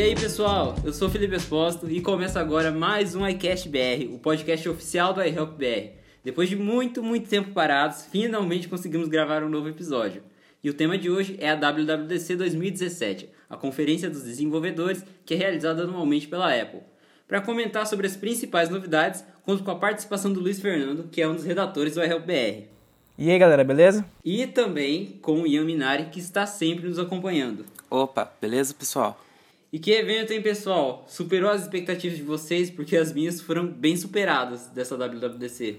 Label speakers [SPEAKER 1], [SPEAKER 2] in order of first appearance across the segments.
[SPEAKER 1] E aí pessoal, eu sou Felipe Exposto e começa agora mais um iCast BR, o podcast oficial do iHelp BR. Depois de muito, muito tempo parados, finalmente conseguimos gravar um novo episódio. E o tema de hoje é a WWDC 2017, a conferência dos desenvolvedores que é realizada anualmente pela Apple. Para comentar sobre as principais novidades, conto com a participação do Luiz Fernando, que é um dos redatores do iHelp BR.
[SPEAKER 2] E aí galera, beleza?
[SPEAKER 1] E também com o Ian Minari, que está sempre nos acompanhando.
[SPEAKER 3] Opa, beleza pessoal?
[SPEAKER 1] E que evento, hein, pessoal? Superou as expectativas de vocês, porque as minhas foram bem superadas dessa WWDC.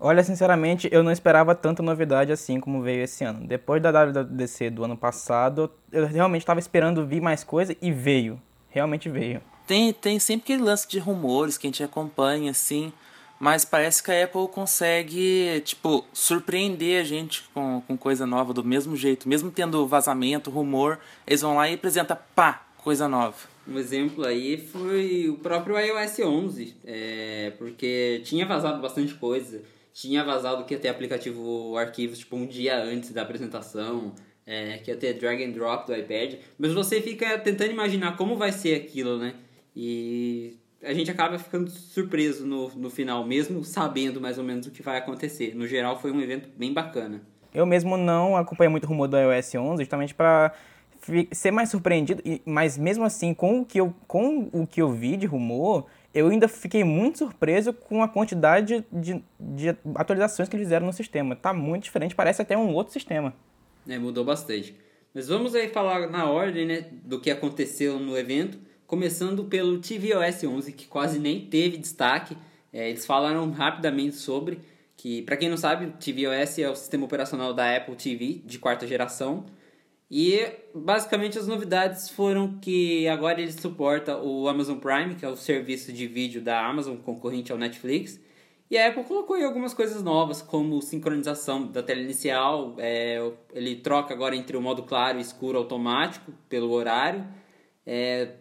[SPEAKER 2] Olha, sinceramente, eu não esperava tanta novidade assim como veio esse ano. Depois da WWDC do ano passado, eu realmente estava esperando vir mais coisa e veio. Realmente veio.
[SPEAKER 3] Tem, tem sempre aquele lance de rumores que a gente acompanha, assim, mas parece que a Apple consegue, tipo, surpreender a gente com, com coisa nova do mesmo jeito. Mesmo tendo vazamento, rumor, eles vão lá e apresentam, pá, coisa nova.
[SPEAKER 1] Um exemplo aí foi o próprio iOS 11, é, porque tinha vazado bastante coisa. Tinha vazado que ia ter aplicativo arquivos tipo um dia antes da apresentação, é, que ia ter drag and drop do iPad. Mas você fica tentando imaginar como vai ser aquilo, né? E a gente acaba ficando surpreso no, no final, mesmo sabendo mais ou menos o que vai acontecer. No geral, foi um evento bem bacana.
[SPEAKER 2] Eu mesmo não acompanhei muito o rumor do iOS 11, justamente para ser mais surpreendido, mas mesmo assim, com o que eu, com o que eu vi de rumor, eu ainda fiquei muito surpreso com a quantidade de, de atualizações que eles fizeram no sistema. Tá muito diferente, parece até um outro sistema.
[SPEAKER 1] É, mudou bastante. Mas vamos aí falar na ordem né, do que aconteceu no evento, começando pelo tvOS 11, que quase nem teve destaque. É, eles falaram rapidamente sobre, que para quem não sabe, tvOS é o sistema operacional da Apple TV de quarta geração, e basicamente as novidades foram que agora ele suporta o Amazon Prime, que é o serviço de vídeo da Amazon concorrente ao Netflix. E a Apple colocou aí algumas coisas novas, como sincronização da tela inicial. É, ele troca agora entre o modo claro e escuro automático pelo horário. É,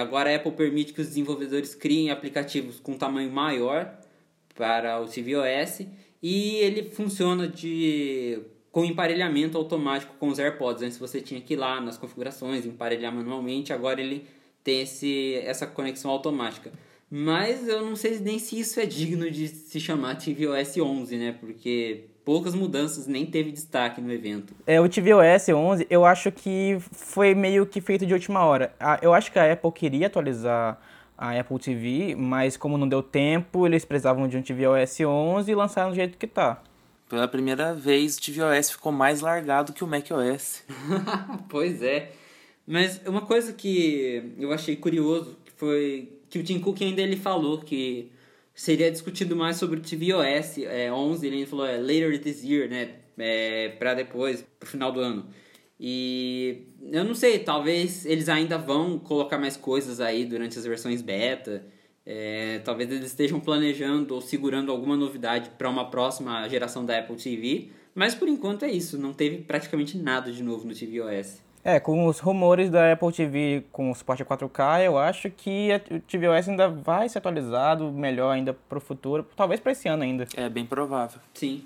[SPEAKER 1] agora a Apple permite que os desenvolvedores criem aplicativos com tamanho maior para o tvOS. E ele funciona de com emparelhamento automático com os AirPods. Antes você tinha que ir lá nas configurações, emparelhar manualmente, agora ele tem esse, essa conexão automática. Mas eu não sei nem se isso é digno de se chamar tvOS 11, né? Porque poucas mudanças nem teve destaque no evento.
[SPEAKER 2] É, o tvOS 11 eu acho que foi meio que feito de última hora. Eu acho que a Apple queria atualizar a Apple TV, mas como não deu tempo, eles precisavam de um tvOS 11 e lançaram do jeito que tá.
[SPEAKER 3] Pela primeira vez, o tvOS ficou mais largado que o macOS.
[SPEAKER 1] pois é. Mas uma coisa que eu achei curioso foi que o Tim Cook ainda ele falou que seria discutido mais sobre o tvOS é, 11, ele falou é, later this year, né, é, para depois, pro final do ano. E eu não sei, talvez eles ainda vão colocar mais coisas aí durante as versões beta. É, talvez eles estejam planejando ou segurando alguma novidade para uma próxima geração da Apple TV, mas por enquanto é isso, não teve praticamente nada de novo no tvOS.
[SPEAKER 2] É, com os rumores da Apple TV com o suporte a 4K, eu acho que o tvOS ainda vai ser atualizado melhor ainda para o futuro, talvez para esse ano ainda.
[SPEAKER 3] É bem provável.
[SPEAKER 1] Sim.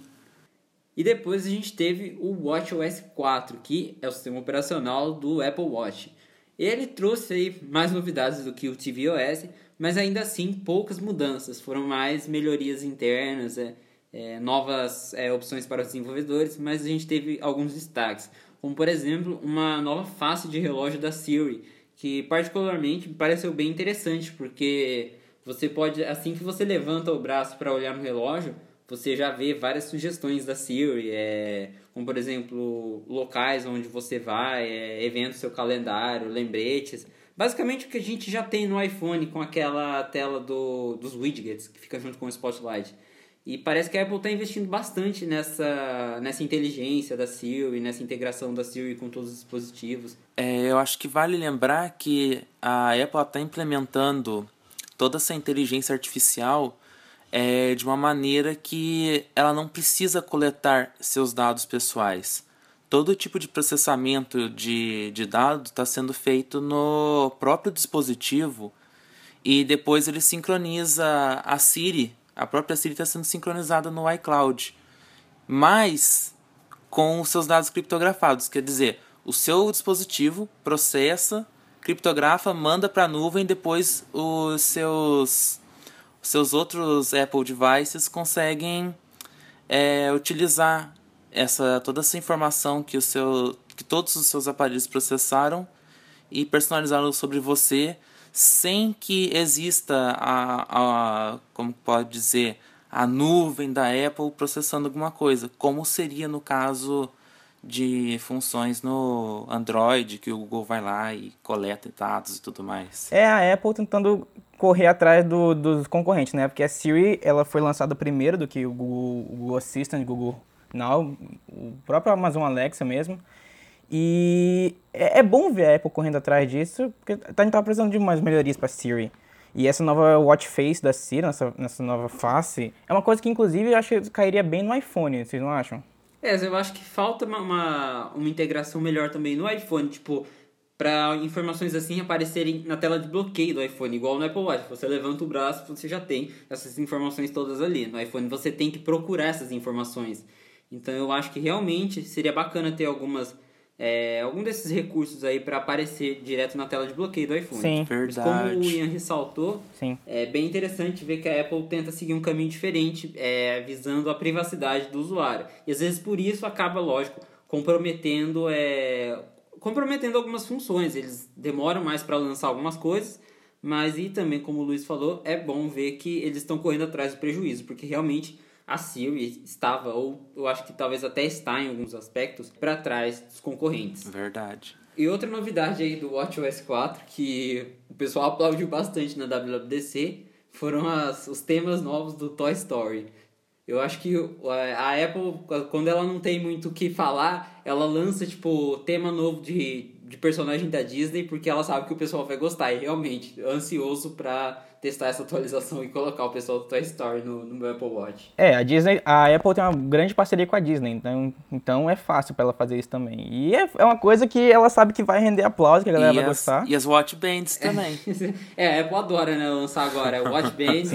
[SPEAKER 1] E depois a gente teve o WatchOS 4, que é o sistema operacional do Apple Watch. Ele trouxe aí mais novidades do que o tvOS, mas ainda assim poucas mudanças, foram mais melhorias internas, é, é, novas é, opções para os desenvolvedores, mas a gente teve alguns destaques, como por exemplo uma nova face de relógio da Siri, que particularmente me pareceu bem interessante, porque você pode, assim que você levanta o braço para olhar no relógio, você já vê várias sugestões da Siri, é, como por exemplo locais onde você vai, é, eventos seu calendário, lembretes. Basicamente o que a gente já tem no iPhone com aquela tela do, dos widgets que fica junto com o Spotlight. E parece que a Apple está investindo bastante nessa, nessa inteligência da Siri, nessa integração da Siri com todos os dispositivos.
[SPEAKER 3] É, eu acho que vale lembrar que a Apple está implementando toda essa inteligência artificial é, de uma maneira que ela não precisa coletar seus dados pessoais todo tipo de processamento de, de dados está sendo feito no próprio dispositivo e depois ele sincroniza a Siri. A própria Siri está sendo sincronizada no iCloud, mas com os seus dados criptografados. Quer dizer, o seu dispositivo processa criptografa, manda para a nuvem, depois os seus, seus outros Apple devices conseguem é, utilizar essa toda essa informação que o seu que todos os seus aparelhos processaram e personalizaram sobre você sem que exista a, a como pode dizer a nuvem da Apple processando alguma coisa, como seria no caso de funções no Android, que o Google vai lá e coleta dados e tudo mais.
[SPEAKER 2] É a Apple tentando correr atrás do, dos concorrentes, né? Porque a Siri ela foi lançada primeiro do que o Google, o Google Assistant, Google Now, o próprio Amazon Alexa mesmo. E é, é bom ver a Apple correndo atrás disso, porque a gente tá precisando de umas melhorias para Siri. E essa nova watch face da Siri, nessa, nessa nova face, é uma coisa que inclusive eu acho que cairia bem no iPhone, vocês não acham?
[SPEAKER 1] É, eu acho que falta uma, uma, uma integração melhor também no iPhone, tipo, para informações assim aparecerem na tela de bloqueio do iPhone, igual no Apple Watch. Você levanta o braço, você já tem essas informações todas ali. No iPhone você tem que procurar essas informações. Então eu acho que realmente seria bacana ter algumas é, algum desses recursos aí para aparecer direto na tela de bloqueio do iPhone.
[SPEAKER 2] Sim,
[SPEAKER 3] verdade.
[SPEAKER 1] Como o Ian ressaltou,
[SPEAKER 2] Sim.
[SPEAKER 1] é bem interessante ver que a Apple tenta seguir um caminho diferente, é, visando a privacidade do usuário. E às vezes por isso acaba, lógico, comprometendo, é, comprometendo algumas funções. Eles demoram mais para lançar algumas coisas, mas e também, como o Luiz falou, é bom ver que eles estão correndo atrás do prejuízo, porque realmente a Siri estava, ou eu acho que talvez até está em alguns aspectos, para trás dos concorrentes.
[SPEAKER 3] Verdade.
[SPEAKER 1] E outra novidade aí do WatchOS 4, que o pessoal aplaudiu bastante na WWDC, foram as, os temas novos do Toy Story. Eu acho que a Apple, quando ela não tem muito o que falar, ela lança, tipo, tema novo de, de personagem da Disney, porque ela sabe que o pessoal vai gostar. E realmente, ansioso pra testar essa atualização e colocar o pessoal do Toy Story no, no meu Apple Watch.
[SPEAKER 2] É, a Disney, a Apple tem uma grande parceria com a Disney, então, então é fácil para ela fazer isso também. E é, é uma coisa que ela sabe que vai render aplauso, que a galera
[SPEAKER 3] e
[SPEAKER 2] vai
[SPEAKER 3] as,
[SPEAKER 2] gostar.
[SPEAKER 3] E as watch bands também.
[SPEAKER 1] é, a Apple adora, né, lançar agora Watch Bands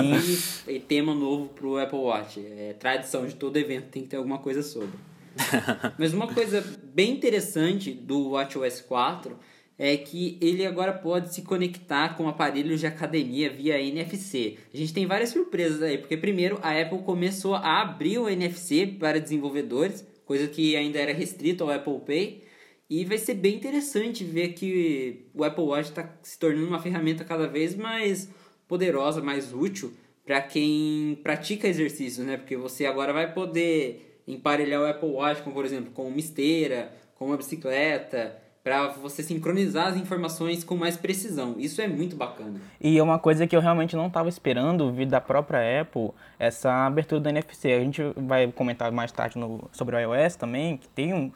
[SPEAKER 1] e, e, tema novo pro Apple Watch. É tradição de todo evento, tem que ter alguma coisa sobre. Mas uma coisa bem interessante do WatchOS 4 é que ele agora pode se conectar com aparelhos de academia via NFC. A gente tem várias surpresas aí, porque primeiro a Apple começou a abrir o NFC para desenvolvedores, coisa que ainda era restrito ao Apple Pay, e vai ser bem interessante ver que o Apple Watch está se tornando uma ferramenta cada vez mais poderosa, mais útil para quem pratica exercício, né? Porque você agora vai poder emparelhar o Apple Watch com, por exemplo, com uma esteira, com uma bicicleta, para você sincronizar as informações com mais precisão. Isso é muito bacana.
[SPEAKER 2] E é uma coisa que eu realmente não estava esperando vir da própria Apple, essa abertura do NFC. A gente vai comentar mais tarde no, sobre o iOS também, que tem um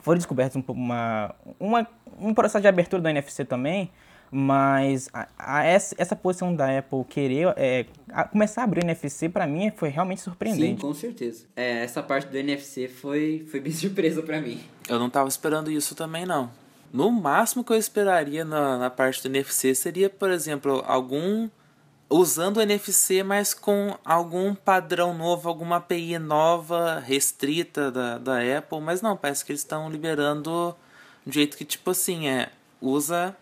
[SPEAKER 2] foi descoberto uma, uma, um processo de abertura do NFC também, mas a, a, essa, essa posição da Apple querer é, a, começar a abrir o NFC, para mim, foi realmente surpreendente.
[SPEAKER 1] Sim, com certeza. É, essa parte do NFC foi, foi bem surpresa para mim.
[SPEAKER 3] Eu não estava esperando isso também, não. No máximo que eu esperaria na, na parte do NFC seria, por exemplo, algum. usando o NFC, mas com algum padrão novo, alguma API nova, restrita da, da Apple. Mas não, parece que eles estão liberando de um jeito que, tipo assim, é. Usa,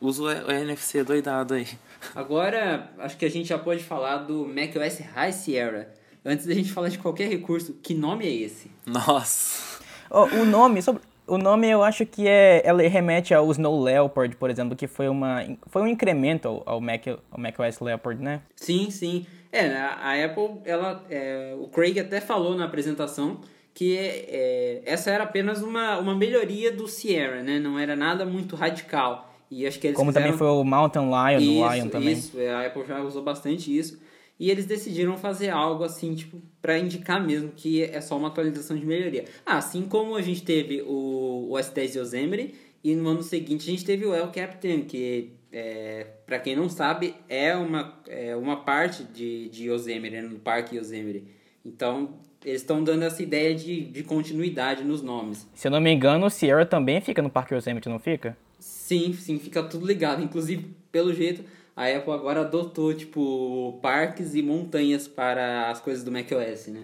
[SPEAKER 3] usa o NFC doidado aí.
[SPEAKER 1] Agora, acho que a gente já pode falar do macOS High Sierra. Antes da gente falar de qualquer recurso, que nome é esse?
[SPEAKER 3] Nossa!
[SPEAKER 2] Oh, o nome, sobre, o nome eu acho que é, ela remete ao Snow Leopard, por exemplo, que foi, uma, foi um incremento ao, ao, Mac, ao macOS Leopard, né?
[SPEAKER 1] Sim, sim. É, a Apple, ela, é, o Craig até falou na apresentação que é, essa era apenas uma, uma melhoria do Sierra, né? Não era nada muito radical. E acho que eles
[SPEAKER 2] Como
[SPEAKER 1] fizeram...
[SPEAKER 2] também foi o Mountain Lion,
[SPEAKER 1] isso,
[SPEAKER 2] o Lion também.
[SPEAKER 1] Isso, a Apple já usou bastante isso. E eles decidiram fazer algo assim, tipo, para indicar mesmo que é só uma atualização de melhoria. Ah, assim como a gente teve o, o S10 Yosemite e no ano seguinte a gente teve o El Captain, que é, para quem não sabe é uma, é uma parte de, de Yosemite, né, no Parque Yosemite. Então eles estão dando essa ideia de, de continuidade nos nomes.
[SPEAKER 2] Se eu não me engano, o Sierra também fica no Parque Yosemite, não fica?
[SPEAKER 1] Sim, sim, fica tudo ligado. Inclusive, pelo jeito, a Apple agora adotou, tipo, parques e montanhas para as coisas do macOS, né?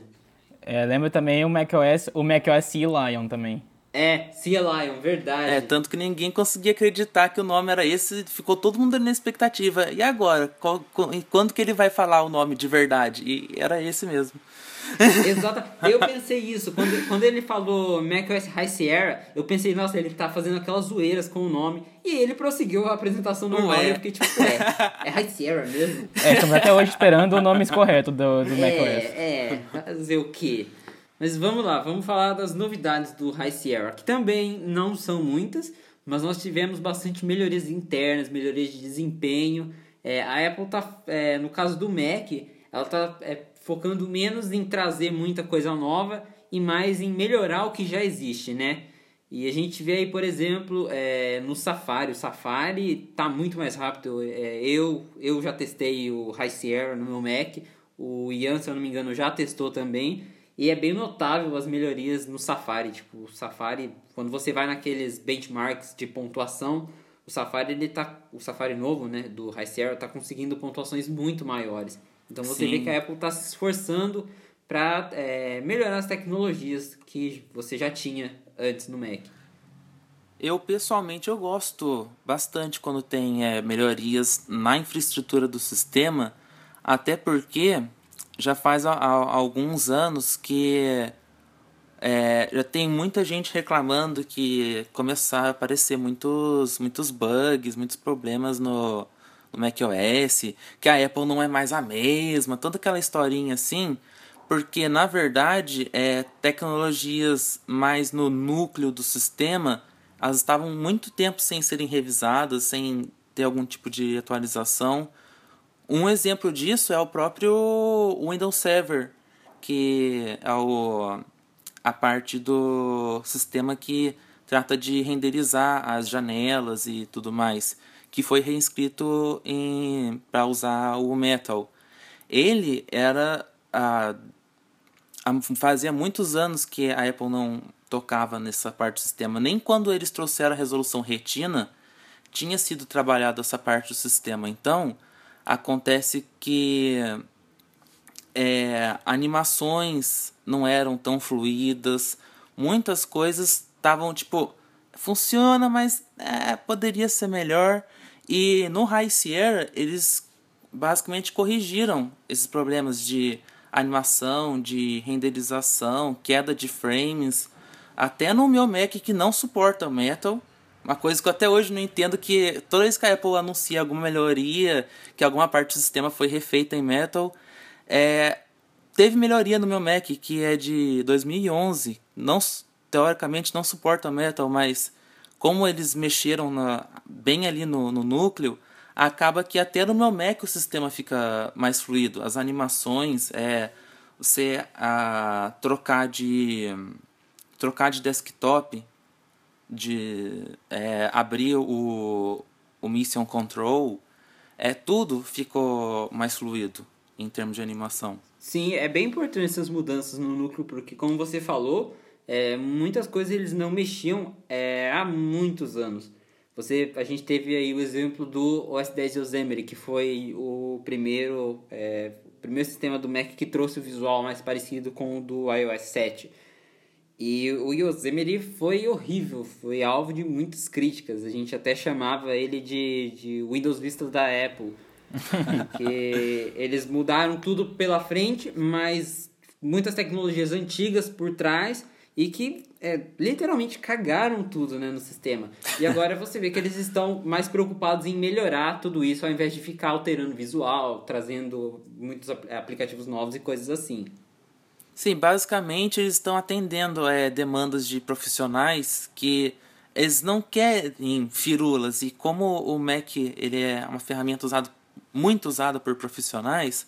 [SPEAKER 2] É, lembra também o macOS, o macOS Sea Lion também.
[SPEAKER 1] É, Sea Lion, verdade.
[SPEAKER 3] É, tanto que ninguém conseguia acreditar que o nome era esse, ficou todo mundo na expectativa. E agora? Qual, quando que ele vai falar o nome de verdade? E era esse mesmo.
[SPEAKER 1] Exato. Eu pensei isso. Quando, quando ele falou macOS High Sierra, eu pensei, nossa, ele tá fazendo aquelas zoeiras com o nome. E ele prosseguiu a apresentação normal é. e eu fiquei tipo, é, é High Sierra mesmo?
[SPEAKER 2] É, estamos até hoje esperando o nome correto do, do
[SPEAKER 1] é,
[SPEAKER 2] macOS.
[SPEAKER 1] É, fazer o quê? Mas vamos lá, vamos falar das novidades do High Sierra, que também não são muitas, mas nós tivemos bastante melhorias internas, melhorias de desempenho. É, a Apple tá, é, no caso do Mac, ela tá é, focando menos em trazer muita coisa nova e mais em melhorar o que já existe, né? E a gente vê aí, por exemplo, é, no Safari. O Safari tá muito mais rápido. É, eu, eu já testei o High Sierra no meu Mac. O Ian, se eu não me engano, já testou também. E é bem notável as melhorias no Safari. Tipo, o Safari, quando você vai naqueles benchmarks de pontuação, o Safari ele tá, o Safari novo, né, do High Sierra tá conseguindo pontuações muito maiores. Então você Sim. vê que a Apple está se esforçando para é, melhorar as tecnologias que você já tinha antes no Mac.
[SPEAKER 3] Eu pessoalmente eu gosto bastante quando tem é, melhorias na infraestrutura do sistema, até porque já faz a, a, alguns anos que é, já tem muita gente reclamando que começaram a aparecer muitos, muitos bugs, muitos problemas no, no macOS, que a Apple não é mais a mesma, toda aquela historinha assim, porque na verdade é, tecnologias mais no núcleo do sistema, elas estavam muito tempo sem serem revisadas, sem ter algum tipo de atualização. Um exemplo disso é o próprio Windows Server, que é o, a parte do sistema que trata de renderizar as janelas e tudo mais que foi reescrito para usar o Metal. Ele era a, a, fazia muitos anos que a Apple não tocava nessa parte do sistema. Nem quando eles trouxeram a resolução Retina tinha sido trabalhada essa parte do sistema. Então acontece que é, animações não eram tão fluídas, muitas coisas estavam tipo funciona, mas é, poderia ser melhor. E no High Sierra, eles basicamente corrigiram esses problemas de animação, de renderização, queda de frames, até no meu Mac que não suporta Metal. Uma coisa que eu até hoje não entendo que toda vez que a Apple anuncia alguma melhoria, que alguma parte do sistema foi refeita em Metal, é, teve melhoria no meu Mac que é de 2011, não teoricamente não suporta Metal, mas como eles mexeram na, bem ali no, no núcleo, acaba que até no meu Mac o sistema fica mais fluido. As animações, é, você a, trocar de trocar de desktop, de é, abrir o, o Mission Control, é tudo ficou mais fluido em termos de animação.
[SPEAKER 1] Sim, é bem importante essas mudanças no núcleo, porque como você falou, é, muitas coisas eles não mexiam é, há muitos anos. Você, a gente teve aí o exemplo do OS 10 Yosemite, que foi o primeiro, é, primeiro sistema do Mac que trouxe o visual mais parecido com o do iOS 7. E o Yosemite foi horrível, foi alvo de muitas críticas. A gente até chamava ele de, de Windows Vista da Apple. porque eles mudaram tudo pela frente, mas muitas tecnologias antigas por trás e que é, literalmente cagaram tudo né, no sistema. E agora você vê que eles estão mais preocupados em melhorar tudo isso ao invés de ficar alterando visual, trazendo muitos aplicativos novos e coisas assim.
[SPEAKER 3] Sim, basicamente eles estão atendendo é, demandas de profissionais que eles não querem firulas e como o Mac ele é uma ferramenta usado, muito usada por profissionais,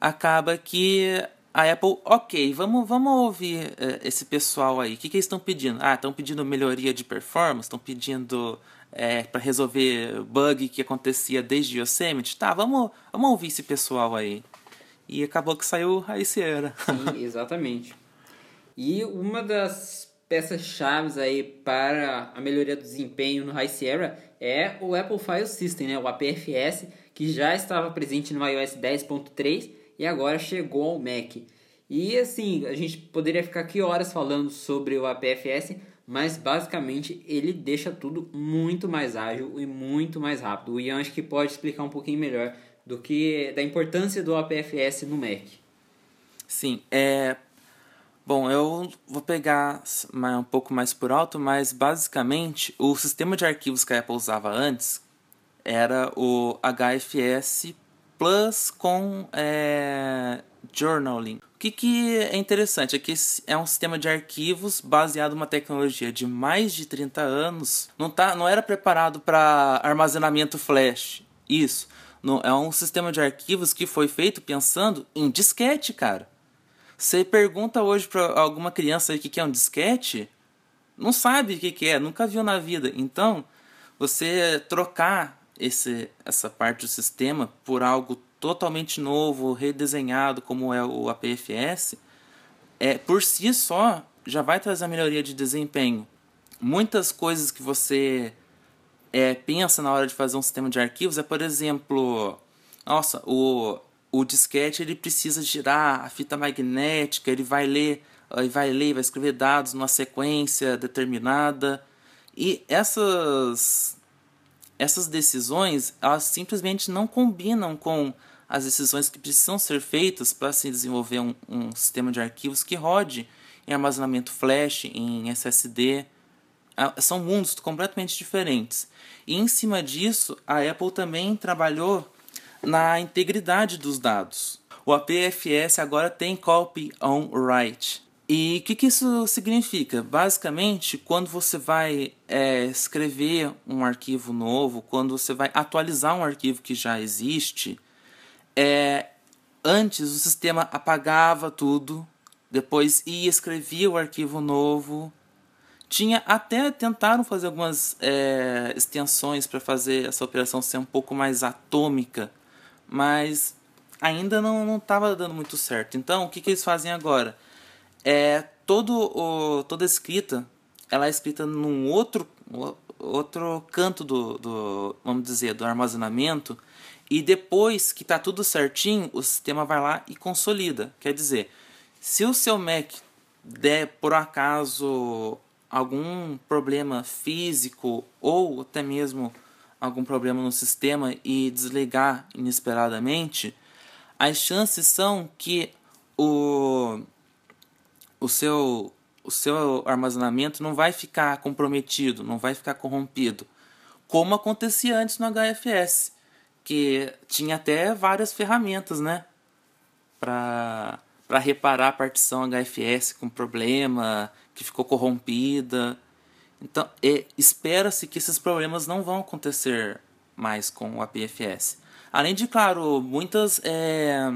[SPEAKER 3] acaba que a Apple, ok, vamos, vamos ouvir uh, esse pessoal aí. O que, que eles estão pedindo? Ah, estão pedindo melhoria de performance, estão pedindo é, para resolver bug que acontecia desde Yosemite. Tá, vamos, vamos ouvir esse pessoal aí. E acabou que saiu a Sierra.
[SPEAKER 1] Sim, exatamente. E uma das peças-chave aí para a melhoria do desempenho no High Sierra é o Apple File System, né? o APFS, que já estava presente no iOS 10.3 e agora chegou ao Mac. E assim, a gente poderia ficar aqui horas falando sobre o APFS, mas basicamente ele deixa tudo muito mais ágil e muito mais rápido. O Ian acho que pode explicar um pouquinho melhor do que da importância do APFS no Mac.
[SPEAKER 3] Sim, é Bom, eu vou pegar um pouco mais por alto, mas basicamente o sistema de arquivos que a Apple usava antes era o HFS Plus com é, journaling. O que, que é interessante é que é um sistema de arquivos baseado numa tecnologia de mais de 30 anos. Não, tá, não era preparado para armazenamento flash. Isso. Não, é um sistema de arquivos que foi feito pensando em disquete, cara. Você pergunta hoje para alguma criança o que é um disquete, não sabe o que é, nunca viu na vida. Então, você trocar esse, essa parte do sistema por algo totalmente novo, redesenhado, como é o APFS, é, por si só já vai trazer a melhoria de desempenho. Muitas coisas que você é, pensa na hora de fazer um sistema de arquivos é, por exemplo, nossa, o o disquete ele precisa girar a fita magnética, ele vai ler, ele vai ler, vai escrever dados numa sequência determinada. E essas essas decisões, elas simplesmente não combinam com as decisões que precisam ser feitas para se desenvolver um, um sistema de arquivos que rode em armazenamento flash, em SSD. Ah, são mundos completamente diferentes. E em cima disso, a Apple também trabalhou na integridade dos dados. O APFS agora tem copy on write. E o que, que, isso significa? Basicamente, quando você vai é, escrever um arquivo novo, quando você vai atualizar um arquivo que já existe, é, antes o sistema apagava tudo, depois ia escrevia o arquivo novo. Tinha até tentaram fazer algumas é, extensões para fazer essa operação ser um pouco mais atômica, mas ainda não estava dando muito certo. Então, o que, que eles fazem agora? É todo o, toda escrita, ela é escrita num outro, outro canto do, do, vamos dizer, do armazenamento, e depois que está tudo certinho, o sistema vai lá e consolida. Quer dizer, se o seu Mac der por acaso algum problema físico ou até mesmo algum problema no sistema e desligar inesperadamente, as chances são que o, o, seu, o seu armazenamento não vai ficar comprometido, não vai ficar corrompido, como acontecia antes no HFS, que tinha até várias ferramentas, né, para para reparar a partição HFS com problema, que ficou corrompida. Então, espera-se que esses problemas não vão acontecer mais com o APFS. Além de, claro, muitas, é,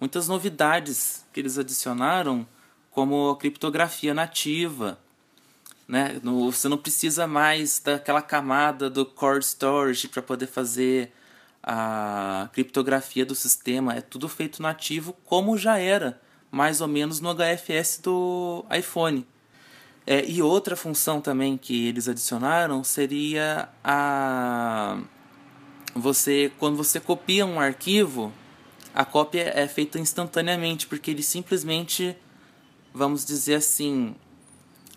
[SPEAKER 3] muitas novidades que eles adicionaram, como criptografia nativa. Né? No, você não precisa mais daquela camada do core storage para poder fazer a criptografia do sistema. É tudo feito nativo, como já era, mais ou menos no HFS do iPhone. É, e outra função também que eles adicionaram seria a você quando você copia um arquivo, a cópia é feita instantaneamente porque ele simplesmente, vamos dizer assim,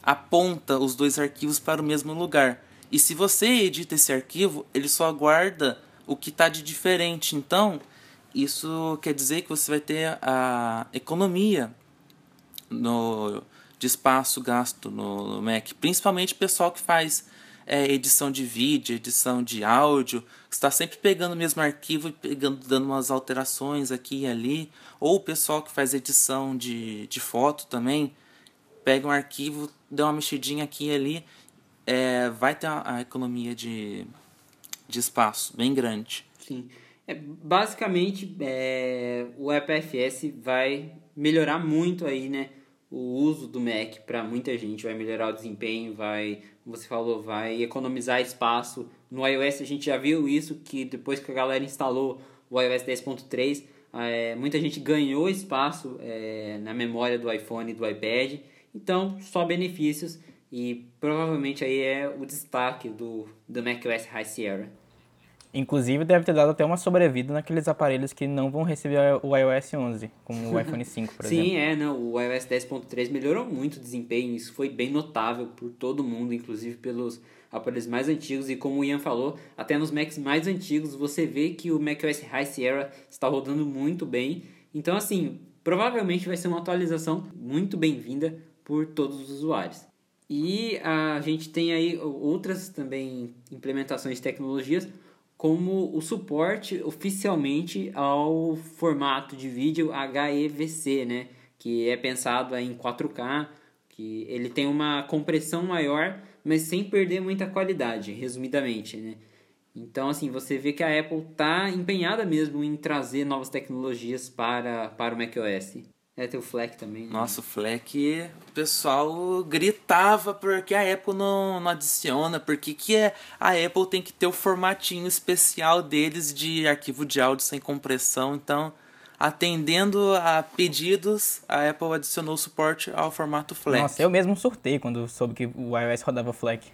[SPEAKER 3] aponta os dois arquivos para o mesmo lugar. E se você edita esse arquivo, ele só guarda o que está de diferente. Então, isso quer dizer que você vai ter a economia no de espaço gasto no, Mac, principalmente pessoal que faz é, edição de vídeo, edição de áudio, está sempre pegando o mesmo arquivo e pegando, dando umas alterações aqui e ali, ou o pessoal que faz edição de, de foto também, pega um arquivo, dá uma mexidinha aqui e ali, é, vai ter a, a economia de, de espaço bem grande.
[SPEAKER 1] Sim. É, basicamente, é, o EPFS vai melhorar muito aí, né? o uso do Mac para muita gente vai melhorar o desempenho, vai, você falou, vai economizar espaço. No iOS a gente já viu isso, que depois que a galera instalou o iOS 10.3, é, muita gente ganhou espaço é, na memória do iPhone e do iPad. Então, só benefícios e provavelmente aí é o destaque do, do macOS High Sierra.
[SPEAKER 2] Inclusive, deve ter dado até uma sobrevida naqueles aparelhos que não vão receber o iOS 11, como o iPhone 5, por
[SPEAKER 1] Sim,
[SPEAKER 2] exemplo.
[SPEAKER 1] Sim, é, não, o iOS 10.3 melhorou muito o desempenho, isso foi bem notável por todo mundo, inclusive pelos aparelhos mais antigos, e como o Ian falou, até nos Macs mais antigos você vê que o macOS High Sierra está rodando muito bem. Então, assim, provavelmente vai ser uma atualização muito bem-vinda por todos os usuários. E a gente tem aí outras também implementações de tecnologias, como o suporte oficialmente ao formato de vídeo HEVC, né? que é pensado em 4K, que ele tem uma compressão maior, mas sem perder muita qualidade, resumidamente. Né? Então, assim, você vê que a Apple está empenhada mesmo em trazer novas tecnologias para, para o macOS. É, tem o FLAC também. Né?
[SPEAKER 3] Nossa, o FLAC, o pessoal gritava porque a Apple não, não adiciona, porque que é, a Apple tem que ter o formatinho especial deles de arquivo de áudio sem compressão, então atendendo a pedidos, a Apple adicionou suporte ao formato FLAC.
[SPEAKER 2] Nossa, eu mesmo surtei quando soube que o iOS rodava FLAC.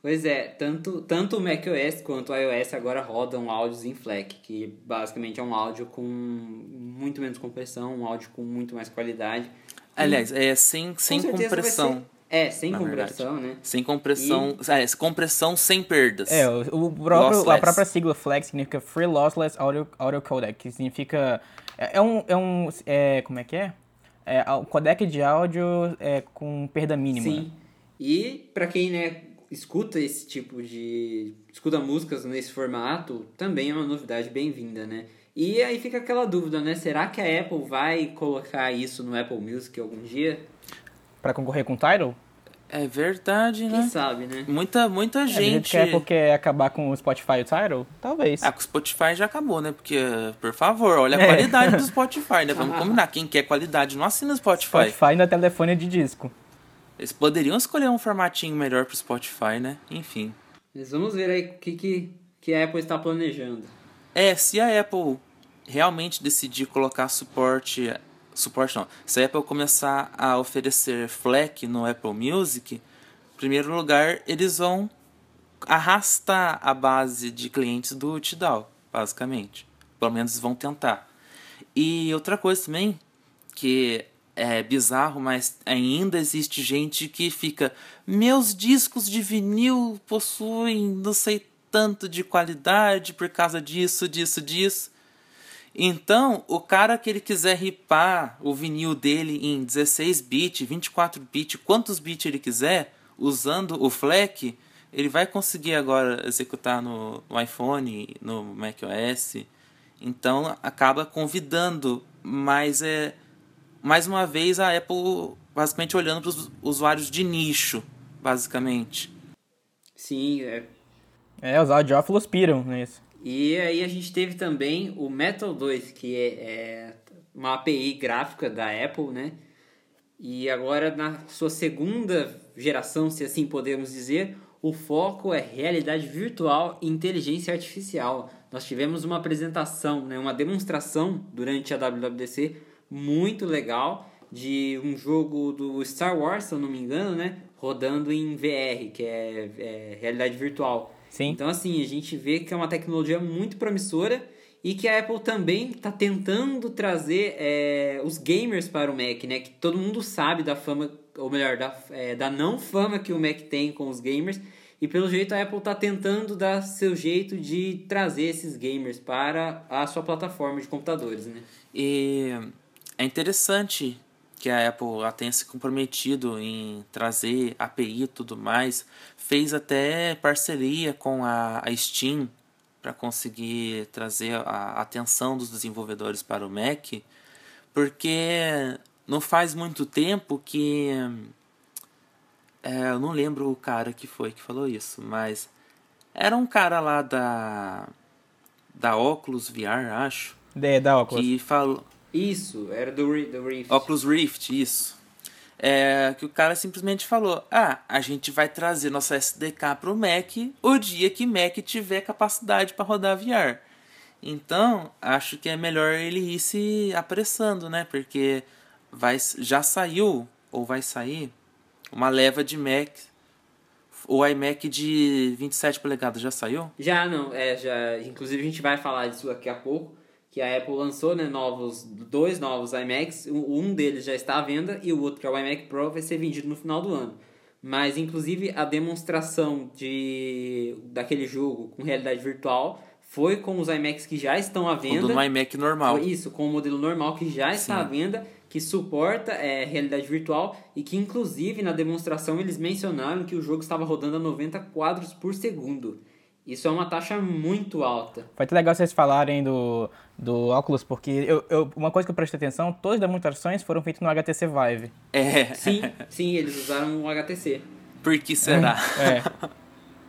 [SPEAKER 1] Pois é, tanto, tanto o macOS quanto o iOS agora rodam áudios em FLAC, que basicamente é um áudio com muito menos compressão, um áudio com muito mais qualidade.
[SPEAKER 3] Aliás, é sem, sem compressão.
[SPEAKER 1] É, sem compressão, verdade. né?
[SPEAKER 3] Sem compressão. E... É, compressão sem perdas.
[SPEAKER 2] É, o, próprio, a própria sigla FLAC significa Free Lossless Audio, Audio Codec, que significa. É, é um. É um é, como é que é? É o codec de áudio é, com perda mínima.
[SPEAKER 1] Sim. E para quem né, escuta esse tipo de. escuta músicas nesse formato, também é uma novidade bem-vinda, né? E aí fica aquela dúvida, né? Será que a Apple vai colocar isso no Apple Music algum dia?
[SPEAKER 2] Para concorrer com o Tidal?
[SPEAKER 3] É verdade, né?
[SPEAKER 1] Quem sabe, né?
[SPEAKER 3] Muita, muita
[SPEAKER 2] é,
[SPEAKER 3] gente.
[SPEAKER 2] que a Apple quer acabar com o Spotify e o Tidal? Talvez.
[SPEAKER 3] Ah, com o Spotify já acabou, né? Porque, por favor, olha a é. qualidade do Spotify, né? Vamos combinar. Quem quer qualidade não assina o Spotify.
[SPEAKER 2] Spotify ainda é telefone de disco.
[SPEAKER 3] Eles poderiam escolher um formatinho melhor pro Spotify, né? Enfim.
[SPEAKER 1] Mas vamos ver aí o que, que, que a Apple está planejando.
[SPEAKER 3] É, se a Apple realmente decidir colocar suporte. Suporte não. Se a Apple começar a oferecer FLAC no Apple Music, em primeiro lugar, eles vão arrastar a base de clientes do Tidal, basicamente. Pelo menos vão tentar. E outra coisa também, que é bizarro, mas ainda existe gente que fica. Meus discos de vinil possuem não sei tanto de qualidade por causa disso, disso, disso. Então, o cara que ele quiser ripar o vinil dele em 16 bits, 24 bits, quantos bits ele quiser, usando o FLAC, ele vai conseguir agora executar no, no iPhone, no macOS. Então, acaba convidando, mas é mais uma vez a Apple basicamente olhando para os usuários de nicho, basicamente.
[SPEAKER 1] Sim, é.
[SPEAKER 2] É, os audiófilos piram nisso.
[SPEAKER 1] E aí a gente teve também o Metal 2, que é, é uma API gráfica da Apple, né? E agora na sua segunda geração, se assim podemos dizer, o foco é realidade virtual e inteligência artificial. Nós tivemos uma apresentação, né, uma demonstração durante a WWDC muito legal de um jogo do Star Wars, se eu não me engano, né? Rodando em VR, que é, é realidade virtual.
[SPEAKER 2] Sim.
[SPEAKER 1] Então, assim, a gente vê que é uma tecnologia muito promissora e que a Apple também está tentando trazer é, os gamers para o Mac, né? Que todo mundo sabe da fama, ou melhor, da, é, da não fama que o Mac tem com os gamers. E pelo jeito a Apple está tentando dar seu jeito de trazer esses gamers para a sua plataforma de computadores, né?
[SPEAKER 3] E é interessante que a Apple tenha se comprometido em trazer API e tudo mais. Fez até parceria com a, a Steam para conseguir trazer a atenção dos desenvolvedores para o Mac, porque não faz muito tempo que. É, eu não lembro o cara que foi que falou isso, mas era um cara lá da. da Oculus VR, acho.
[SPEAKER 2] De, da Oculus.
[SPEAKER 3] Que falou
[SPEAKER 1] isso, era do, do Rift.
[SPEAKER 3] Oculus Rift, isso. É, que o cara simplesmente falou: Ah, a gente vai trazer nosso SDK para o Mac o dia que Mac tiver capacidade para rodar VR. Então, acho que é melhor ele ir se apressando, né? Porque vai, já saiu, ou vai sair, uma leva de Mac O iMac de 27 polegadas já saiu?
[SPEAKER 1] Já não, é, já. Inclusive a gente vai falar disso daqui a pouco. Que a Apple lançou, né, novos, dois novos iMacs. Um deles já está à venda e o outro, que é o iMac Pro, vai ser vendido no final do ano. Mas, inclusive, a demonstração de daquele jogo com realidade virtual foi com os iMacs que já estão à venda.
[SPEAKER 3] no iMac normal.
[SPEAKER 1] Foi isso, com o modelo normal que já está Sim. à venda que suporta é, realidade virtual e que, inclusive, na demonstração eles mencionaram que o jogo estava rodando a 90 quadros por segundo. Isso é uma taxa muito alta.
[SPEAKER 2] Foi até legal vocês falarem do, do óculos, porque eu, eu, uma coisa que eu prestei atenção, todas as demonstrações foram feitas no HTC Vive.
[SPEAKER 3] É.
[SPEAKER 1] Sim, sim, eles usaram o HTC.
[SPEAKER 3] Por que será?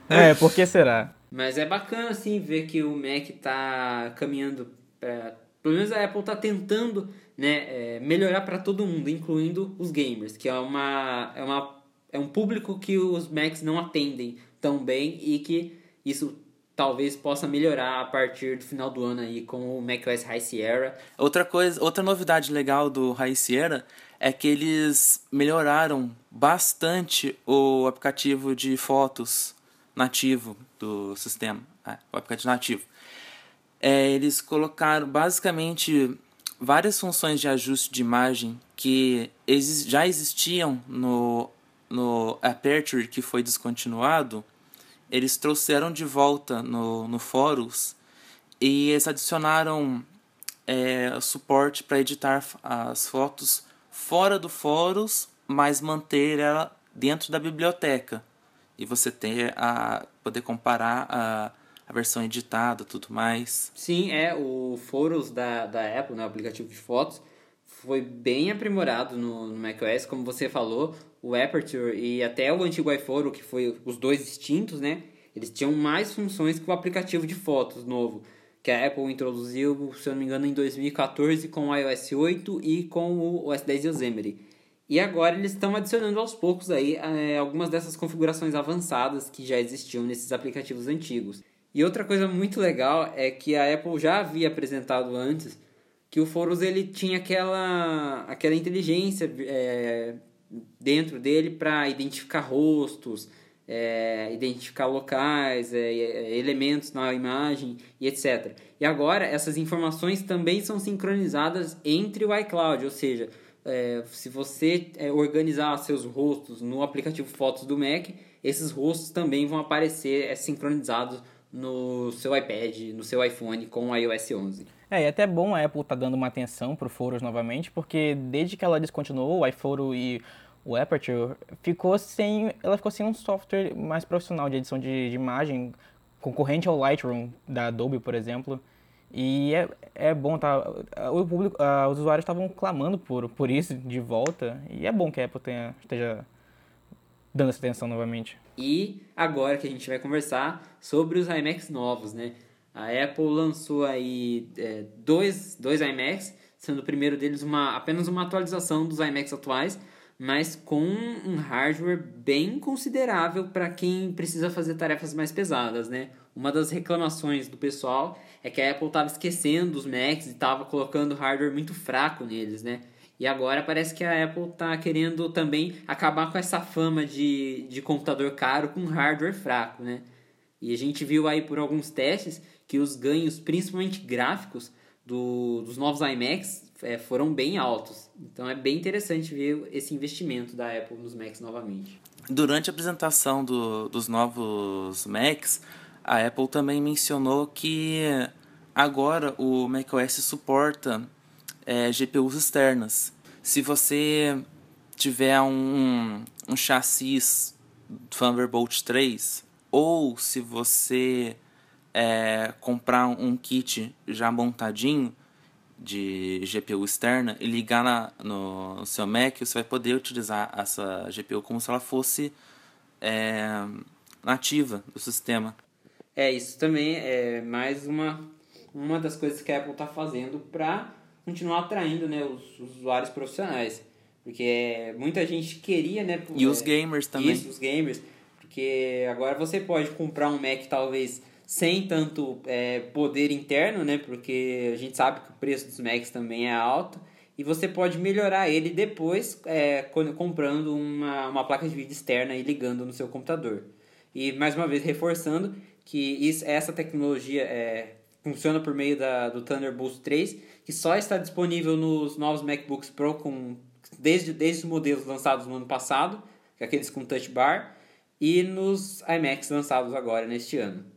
[SPEAKER 2] É, é por que será?
[SPEAKER 1] Mas é bacana, assim, ver que o Mac tá caminhando para... Pelo menos a Apple tá tentando né, é, melhorar para todo mundo, incluindo os gamers, que é, uma, é, uma, é um público que os Macs não atendem tão bem e que isso talvez possa melhorar a partir do final do ano aí com o macOS High Sierra.
[SPEAKER 3] Outra coisa, outra novidade legal do High Sierra é que eles melhoraram bastante o aplicativo de fotos nativo do sistema, é, o aplicativo nativo. É, eles colocaram basicamente várias funções de ajuste de imagem que já existiam no, no Aperture que foi descontinuado, eles trouxeram de volta no, no Forus e eles adicionaram é, suporte para editar as fotos fora do Forus, mas manter ela dentro da biblioteca. E você ter a poder comparar a a versão editada tudo mais.
[SPEAKER 1] Sim, é. O Photos da, da Apple, né, o aplicativo de fotos, foi bem aprimorado no, no macOS, como você falou. O Aperture e até o antigo iPhone, que foi os dois extintos, né? Eles tinham mais funções que o aplicativo de fotos novo, que a Apple introduziu, se eu não me engano, em 2014 com o iOS 8 e com o OS 10 Yosemite. E agora eles estão adicionando aos poucos aí é, algumas dessas configurações avançadas que já existiam nesses aplicativos antigos. E outra coisa muito legal é que a Apple já havia apresentado antes que o Forus ele tinha aquela, aquela inteligência é, dentro dele para identificar rostos, é, identificar locais, é, é, elementos na imagem e etc. E agora essas informações também são sincronizadas entre o iCloud, ou seja, é, se você é, organizar seus rostos no aplicativo Fotos do Mac, esses rostos também vão aparecer sincronizados no seu iPad, no seu iPhone com o iOS 11.
[SPEAKER 2] É, e é até bom a Apple estar tá dando uma atenção para o Foros novamente, porque desde que ela descontinuou o iPhone e o Aperture, ficou sem, ela ficou sem um software mais profissional de edição de, de imagem, concorrente ao Lightroom da Adobe, por exemplo. E é, é bom, tá? O público, uh, os usuários estavam clamando por, por isso de volta, e é bom que a Apple tenha, esteja dando essa atenção novamente.
[SPEAKER 1] E agora que a gente vai conversar sobre os iMacs novos, né? A Apple lançou aí é, dois, dois iMacs, sendo o primeiro deles uma, apenas uma atualização dos iMacs atuais, mas com um hardware bem considerável para quem precisa fazer tarefas mais pesadas, né? Uma das reclamações do pessoal é que a Apple estava esquecendo os Macs e estava colocando hardware muito fraco neles, né? E agora parece que a Apple está querendo também acabar com essa fama de, de computador caro com hardware fraco, né? E a gente viu aí por alguns testes que os ganhos, principalmente gráficos, do, dos novos iMacs é, foram bem altos. Então é bem interessante ver esse investimento da Apple nos Macs novamente.
[SPEAKER 3] Durante a apresentação do, dos novos Macs, a Apple também mencionou que agora o macOS suporta é, GPUs externas. Se você tiver um, um chassis Thunderbolt 3 ou se você é, comprar um kit já montadinho de GPU externa e ligar na, no, no, seu Mac, você vai poder utilizar essa GPU como se ela fosse é, nativa do sistema.
[SPEAKER 1] É, isso também é mais uma, uma das coisas que a Apple está fazendo para continuar atraindo né, os, os usuários profissionais. Porque muita gente queria, né?
[SPEAKER 3] E é, os gamers também.
[SPEAKER 1] Isso, os gamers. Porque agora você pode comprar um Mac talvez sem tanto é, poder interno, né? Porque a gente sabe que o preço dos Macs também é alto. E você pode melhorar ele depois é, comprando uma, uma placa de vídeo externa e ligando no seu computador. E mais uma vez reforçando que isso, essa tecnologia é, funciona por meio da, do Thunderbolt 3, que só está disponível nos novos MacBooks Pro com, desde, desde os modelos lançados no ano passado, aqueles com touch bar, e nos iMacs lançados agora neste ano.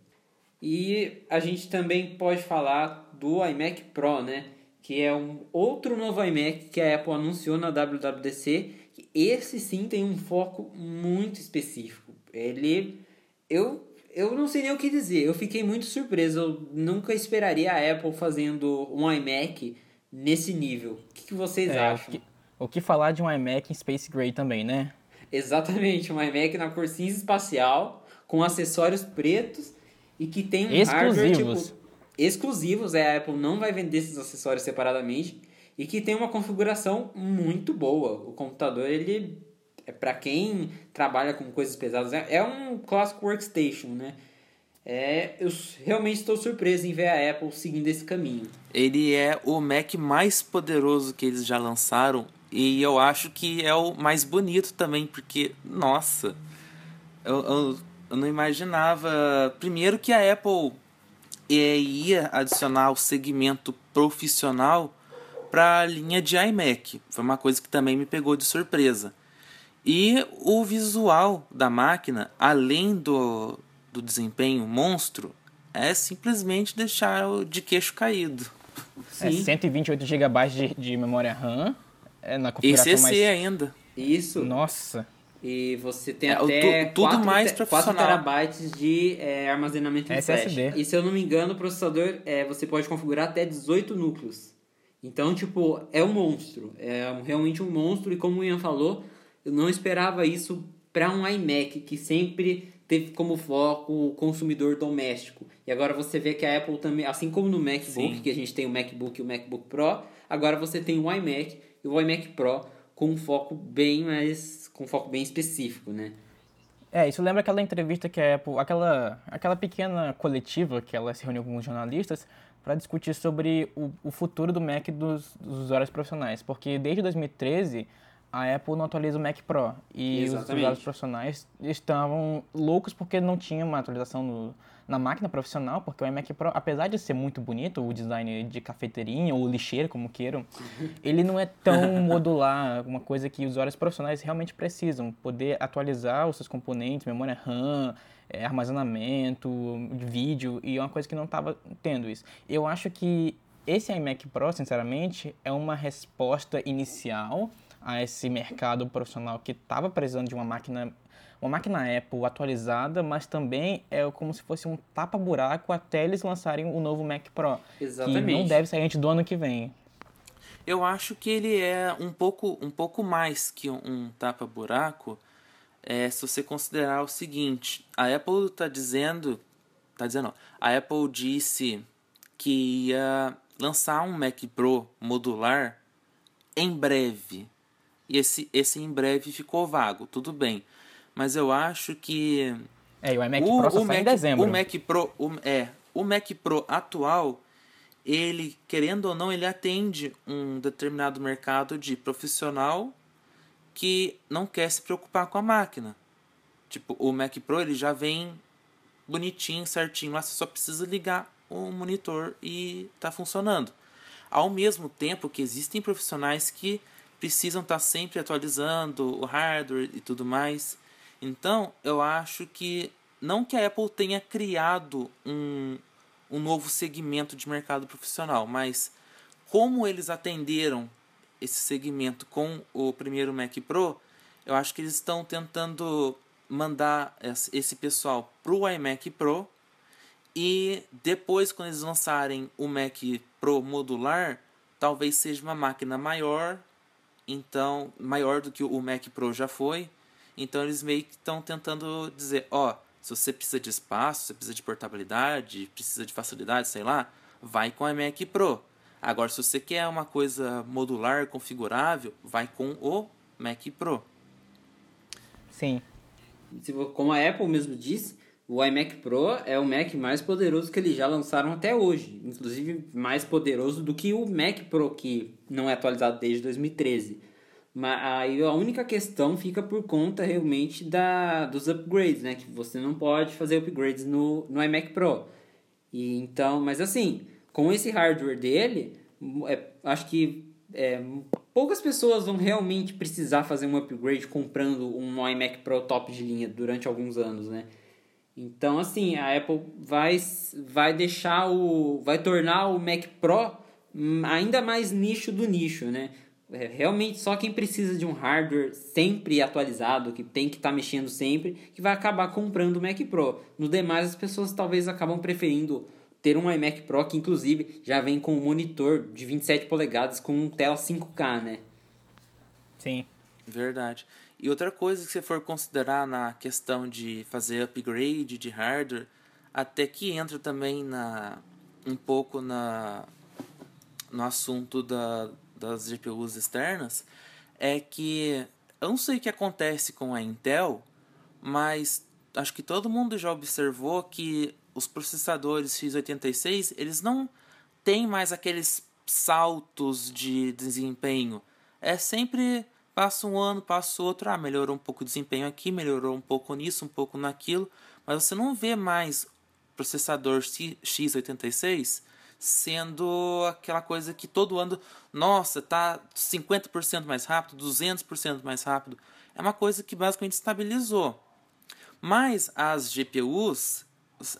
[SPEAKER 1] E a gente também pode falar do iMac Pro, né? Que é um outro novo iMac que a Apple anunciou na WWDC. Esse sim tem um foco muito específico. Ele. Eu, eu não sei nem o que dizer. Eu fiquei muito surpreso. Eu nunca esperaria a Apple fazendo um iMac nesse nível. O que, que vocês
[SPEAKER 2] é,
[SPEAKER 1] acham?
[SPEAKER 2] O que, o que falar de um iMac em Space Gray também, né?
[SPEAKER 1] Exatamente, um iMac na cor cinza espacial, com acessórios pretos e que tem um
[SPEAKER 2] exclusivos.
[SPEAKER 1] hardware tipo, exclusivos. É, a Apple não vai vender esses acessórios separadamente e que tem uma configuração muito boa. O computador ele é para quem trabalha com coisas pesadas é, é um clássico workstation, né? É, eu realmente estou surpreso em ver a Apple seguindo esse caminho.
[SPEAKER 3] Ele é o Mac mais poderoso que eles já lançaram e eu acho que é o mais bonito também, porque, nossa, eu, eu, eu não imaginava. Primeiro que a Apple ia adicionar o segmento profissional para a linha de iMac. Foi uma coisa que também me pegou de surpresa. E o visual da máquina, além do, do desempenho monstro, é simplesmente deixar de queixo caído.
[SPEAKER 2] É 128 GB de, de memória RAM é, na configuração
[SPEAKER 3] ECC
[SPEAKER 2] mais...
[SPEAKER 3] ainda.
[SPEAKER 1] Isso.
[SPEAKER 2] Nossa.
[SPEAKER 1] E você tem
[SPEAKER 3] É,
[SPEAKER 1] até
[SPEAKER 3] tu- tudo
[SPEAKER 1] 4,
[SPEAKER 3] mais
[SPEAKER 1] te- 4
[SPEAKER 3] profissional.
[SPEAKER 1] terabytes de é, armazenamento em
[SPEAKER 2] SSD.
[SPEAKER 1] flash. E se eu não me engano, o processador é, você pode configurar até 18 núcleos. Então, tipo, é um monstro. É realmente um monstro. E como o Ian falou, eu não esperava isso para um iMac, que sempre teve como foco o consumidor doméstico. E agora você vê que a Apple também, assim como no MacBook,
[SPEAKER 3] Sim.
[SPEAKER 1] que a gente tem o MacBook e o MacBook Pro, agora você tem o iMac e o iMac Pro com um foco bem mais com foco bem específico, né?
[SPEAKER 2] É, isso lembra aquela entrevista que a Apple, aquela, aquela pequena coletiva que ela se reuniu com os jornalistas para discutir sobre o, o futuro do Mac dos, dos usuários profissionais, porque desde 2013 a Apple não atualiza o Mac Pro e os
[SPEAKER 1] Exatamente.
[SPEAKER 2] usuários profissionais estavam loucos porque não tinha uma atualização no- na máquina profissional, porque o iMac Pro, apesar de ser muito bonito, o design de cafeteirinha ou lixeira, como queiram, ele não é tão modular, uma coisa que usuários profissionais realmente precisam, poder atualizar os seus componentes, memória RAM, eh, armazenamento, vídeo, e é uma coisa que não estava tendo isso. Eu acho que esse iMac Pro, sinceramente, é uma resposta inicial a esse mercado profissional que estava precisando de uma máquina uma máquina Apple atualizada, mas também é como se fosse um tapa-buraco até eles lançarem o novo Mac Pro. Que
[SPEAKER 1] Exatamente.
[SPEAKER 2] não deve sair antes do ano que vem.
[SPEAKER 3] Eu acho que ele é um pouco, um pouco mais que um, tapa-buraco, é, se você considerar o seguinte: a Apple está dizendo, tá dizendo, a Apple disse que ia lançar um Mac Pro modular em breve. E esse, esse em breve ficou vago, tudo bem. Mas eu acho que
[SPEAKER 2] É, e o iMac Pro só sai em dezembro.
[SPEAKER 3] o Mac Pro, o, é, o Mac Pro atual, ele, querendo ou não, ele atende um determinado mercado de profissional que não quer se preocupar com a máquina. Tipo, o Mac Pro, ele já vem bonitinho, certinho, lá você só precisa ligar o monitor e tá funcionando. Ao mesmo tempo que existem profissionais que precisam estar sempre atualizando o hardware e tudo mais. Então, eu acho que não que a Apple tenha criado um, um novo segmento de mercado profissional, mas como eles atenderam esse segmento com o primeiro Mac Pro, eu acho que eles estão tentando mandar esse pessoal para o iMac Pro e depois, quando eles lançarem o Mac Pro modular, talvez seja uma máquina maior, então maior do que o Mac Pro já foi. Então eles meio que estão tentando dizer, ó, se você precisa de espaço, você precisa de portabilidade, precisa de facilidade, sei lá, vai com o iMac Pro. Agora, se você quer uma coisa modular, configurável, vai com o Mac Pro.
[SPEAKER 2] Sim.
[SPEAKER 1] Como a Apple mesmo disse, o iMac Pro é o Mac mais poderoso que eles já lançaram até hoje. Inclusive mais poderoso do que o Mac Pro, que não é atualizado desde 2013. Mas aí a única questão fica por conta realmente da, dos upgrades, né? Que você não pode fazer upgrades no, no iMac Pro. E então, mas assim, com esse hardware dele, é, acho que é, poucas pessoas vão realmente precisar fazer um upgrade comprando um iMac Pro top de linha durante alguns anos, né? Então, assim, a Apple vai, vai deixar o. vai tornar o Mac Pro ainda mais nicho do nicho, né? É, realmente só quem precisa de um hardware sempre atualizado, que tem que estar tá mexendo sempre, que vai acabar comprando o Mac Pro. No demais, as pessoas talvez acabam preferindo ter um iMac Pro que inclusive já vem com um monitor de 27 polegadas com tela 5K, né?
[SPEAKER 2] Sim.
[SPEAKER 3] Verdade. E outra coisa que você for considerar na questão de fazer upgrade de hardware, até que entra também na um pouco na no assunto da, das GPUs externas, é que eu não sei o que acontece com a Intel, mas acho que todo mundo já observou que os processadores x86 eles não têm mais aqueles saltos de desempenho. É sempre Passa um ano, passa outro, ah, melhorou um pouco o desempenho aqui, melhorou um pouco nisso, um pouco naquilo, mas você não vê mais processador x86 sendo aquela coisa que todo ano, nossa, tá 50% mais rápido, 200% mais rápido. É uma coisa que basicamente estabilizou. Mas as GPUs,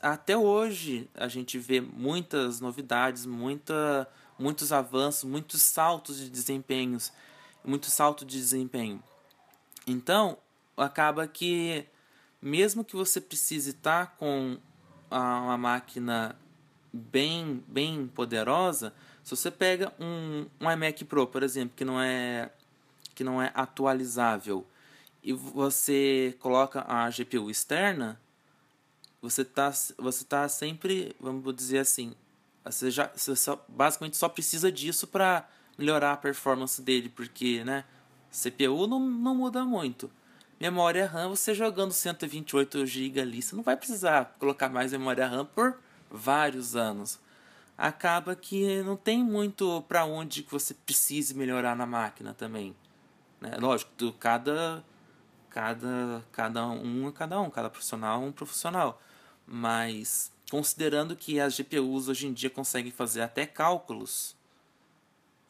[SPEAKER 3] até hoje a gente vê muitas novidades, muita, muitos avanços, muitos saltos de desempenhos muito salto de desempenho. Então, acaba que mesmo que você precise estar com uma máquina bem bem poderosa, se você pega um, um iMac Pro, por exemplo, que não é que não é atualizável e você coloca a GPU externa, você tá você tá sempre, vamos dizer assim, você já você só, basicamente só precisa disso para melhorar a performance dele, porque, né, CPU não, não muda muito. Memória RAM, você jogando 128 GB ali, você não vai precisar colocar mais memória RAM por vários anos. Acaba que não tem muito para onde que você precise melhorar na máquina também. Né? Lógico, cada cada cada um é cada um, cada profissional é um profissional. Mas considerando que as GPUs hoje em dia conseguem fazer até cálculos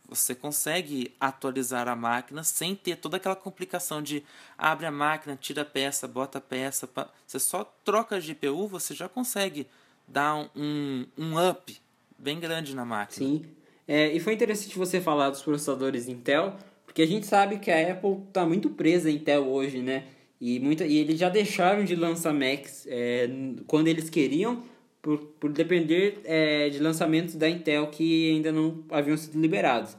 [SPEAKER 3] você consegue atualizar a máquina sem ter toda aquela complicação de abre a máquina, tira a peça, bota a peça. Você só troca a GPU, você já consegue dar um, um up bem grande na máquina.
[SPEAKER 1] Sim. É, e foi interessante você falar dos processadores Intel, porque a gente sabe que a Apple está muito presa em Intel hoje, né? E, muita, e eles já deixaram de lançar Macs é, quando eles queriam, por, por depender é, de lançamentos da Intel que ainda não haviam sido liberados.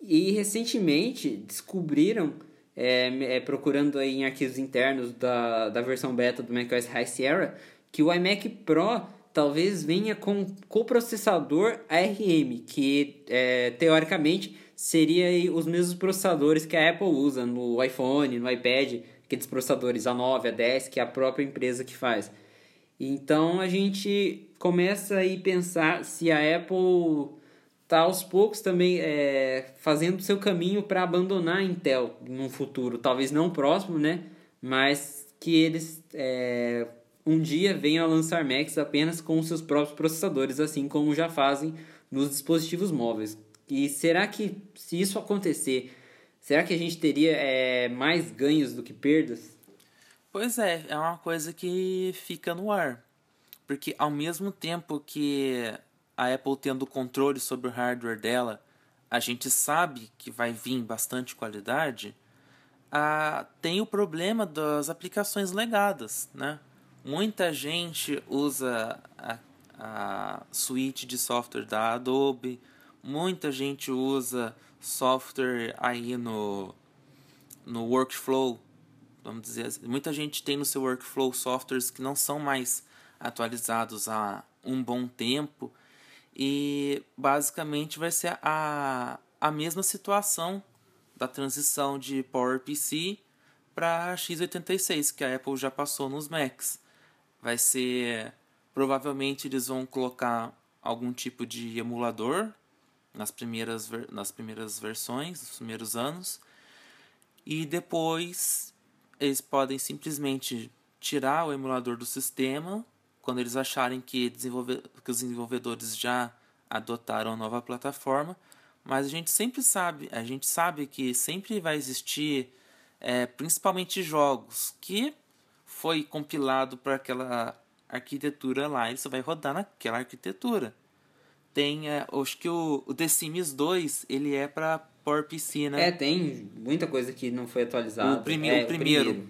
[SPEAKER 1] E recentemente descobriram, é, é, procurando aí em arquivos internos da, da versão beta do macOS High Sierra, que o iMac Pro talvez venha com coprocessador ARM, que é, teoricamente seria os mesmos processadores que a Apple usa no iPhone, no iPad, aqueles processadores A9, A10, que é a própria empresa que faz. Então a gente começa a pensar se a Apple está aos poucos também é, fazendo seu caminho para abandonar a Intel no futuro, talvez não próximo, né? Mas que eles é, um dia venham a lançar Macs apenas com seus próprios processadores, assim como já fazem nos dispositivos móveis. E será que, se isso acontecer, será que a gente teria é, mais ganhos do que perdas?
[SPEAKER 3] Pois é, é uma coisa que fica no ar. Porque ao mesmo tempo que a Apple tendo controle sobre o hardware dela, a gente sabe que vai vir bastante qualidade, a, tem o problema das aplicações legadas, né? Muita gente usa a, a suíte de software da Adobe, muita gente usa software aí no, no workflow vamos dizer assim, muita gente tem no seu workflow softwares que não são mais atualizados há um bom tempo. E basicamente vai ser a, a mesma situação da transição de PowerPC para x86 que a Apple já passou nos Macs. Vai ser provavelmente eles vão colocar algum tipo de emulador nas primeiras, nas primeiras versões, nos primeiros anos e depois eles podem simplesmente tirar o emulador do sistema quando eles acharem que, desenvolver, que os desenvolvedores já adotaram a nova plataforma. Mas a gente sempre sabe, a gente sabe que sempre vai existir, é, principalmente jogos que foi compilado para aquela arquitetura lá, ele só vai rodar naquela arquitetura. Tem, é, acho que o, o The Sims 2, ele é para PowerPC, né?
[SPEAKER 1] É, tem muita coisa que não foi atualizada.
[SPEAKER 3] O,
[SPEAKER 1] é,
[SPEAKER 3] o primeiro.
[SPEAKER 1] o primeiro.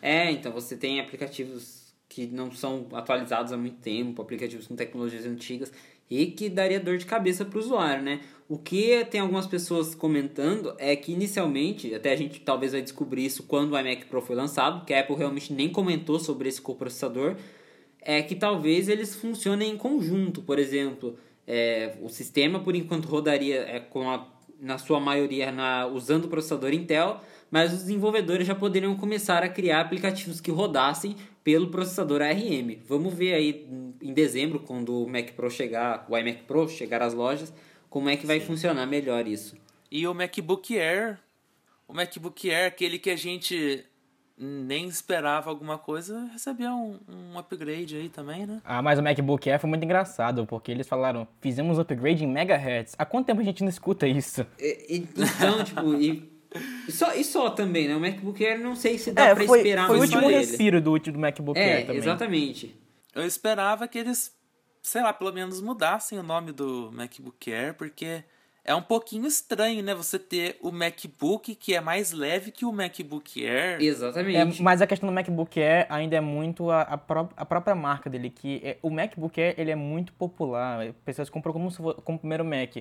[SPEAKER 1] É, então você tem aplicativos que não são atualizados há muito tempo, aplicativos com tecnologias antigas e que daria dor de cabeça para o usuário, né? O que tem algumas pessoas comentando é que inicialmente, até a gente talvez vai descobrir isso quando o iMac Pro foi lançado, que a Apple realmente nem comentou sobre esse coprocessador, é que talvez eles funcionem em conjunto, por exemplo, é, o sistema por enquanto rodaria é, com a, na sua maioria na, usando o processador Intel, mas os desenvolvedores já poderiam começar a criar aplicativos que rodassem pelo processador ARM. Vamos ver aí em dezembro, quando o Mac Pro chegar, o iMac Pro chegar às lojas, como é que vai Sim. funcionar melhor isso.
[SPEAKER 3] E o MacBook Air, o MacBook Air, aquele que a gente nem esperava alguma coisa, recebeu um, um, upgrade aí também, né?
[SPEAKER 2] Ah, mas o MacBook Air foi muito engraçado, porque eles falaram, fizemos upgrade em megahertz. Há quanto tempo a gente não escuta isso?
[SPEAKER 1] E, então, tipo, e, e, só, e só também, né? O MacBook Air não sei se dá é, pra foi, esperar
[SPEAKER 2] Foi o último respiro do, do MacBook
[SPEAKER 1] é,
[SPEAKER 2] Air também.
[SPEAKER 1] exatamente.
[SPEAKER 3] Eu esperava que eles, sei lá, pelo menos mudassem o nome do MacBook Air, porque é um pouquinho estranho, né? Você ter o MacBook que é mais leve que o MacBook Air.
[SPEAKER 1] Exatamente.
[SPEAKER 2] É, mas a questão do MacBook Air ainda é muito a, a, pró a própria marca dele, que é, o MacBook Air ele é muito popular. Pessoas compram como, como primeiro Mac.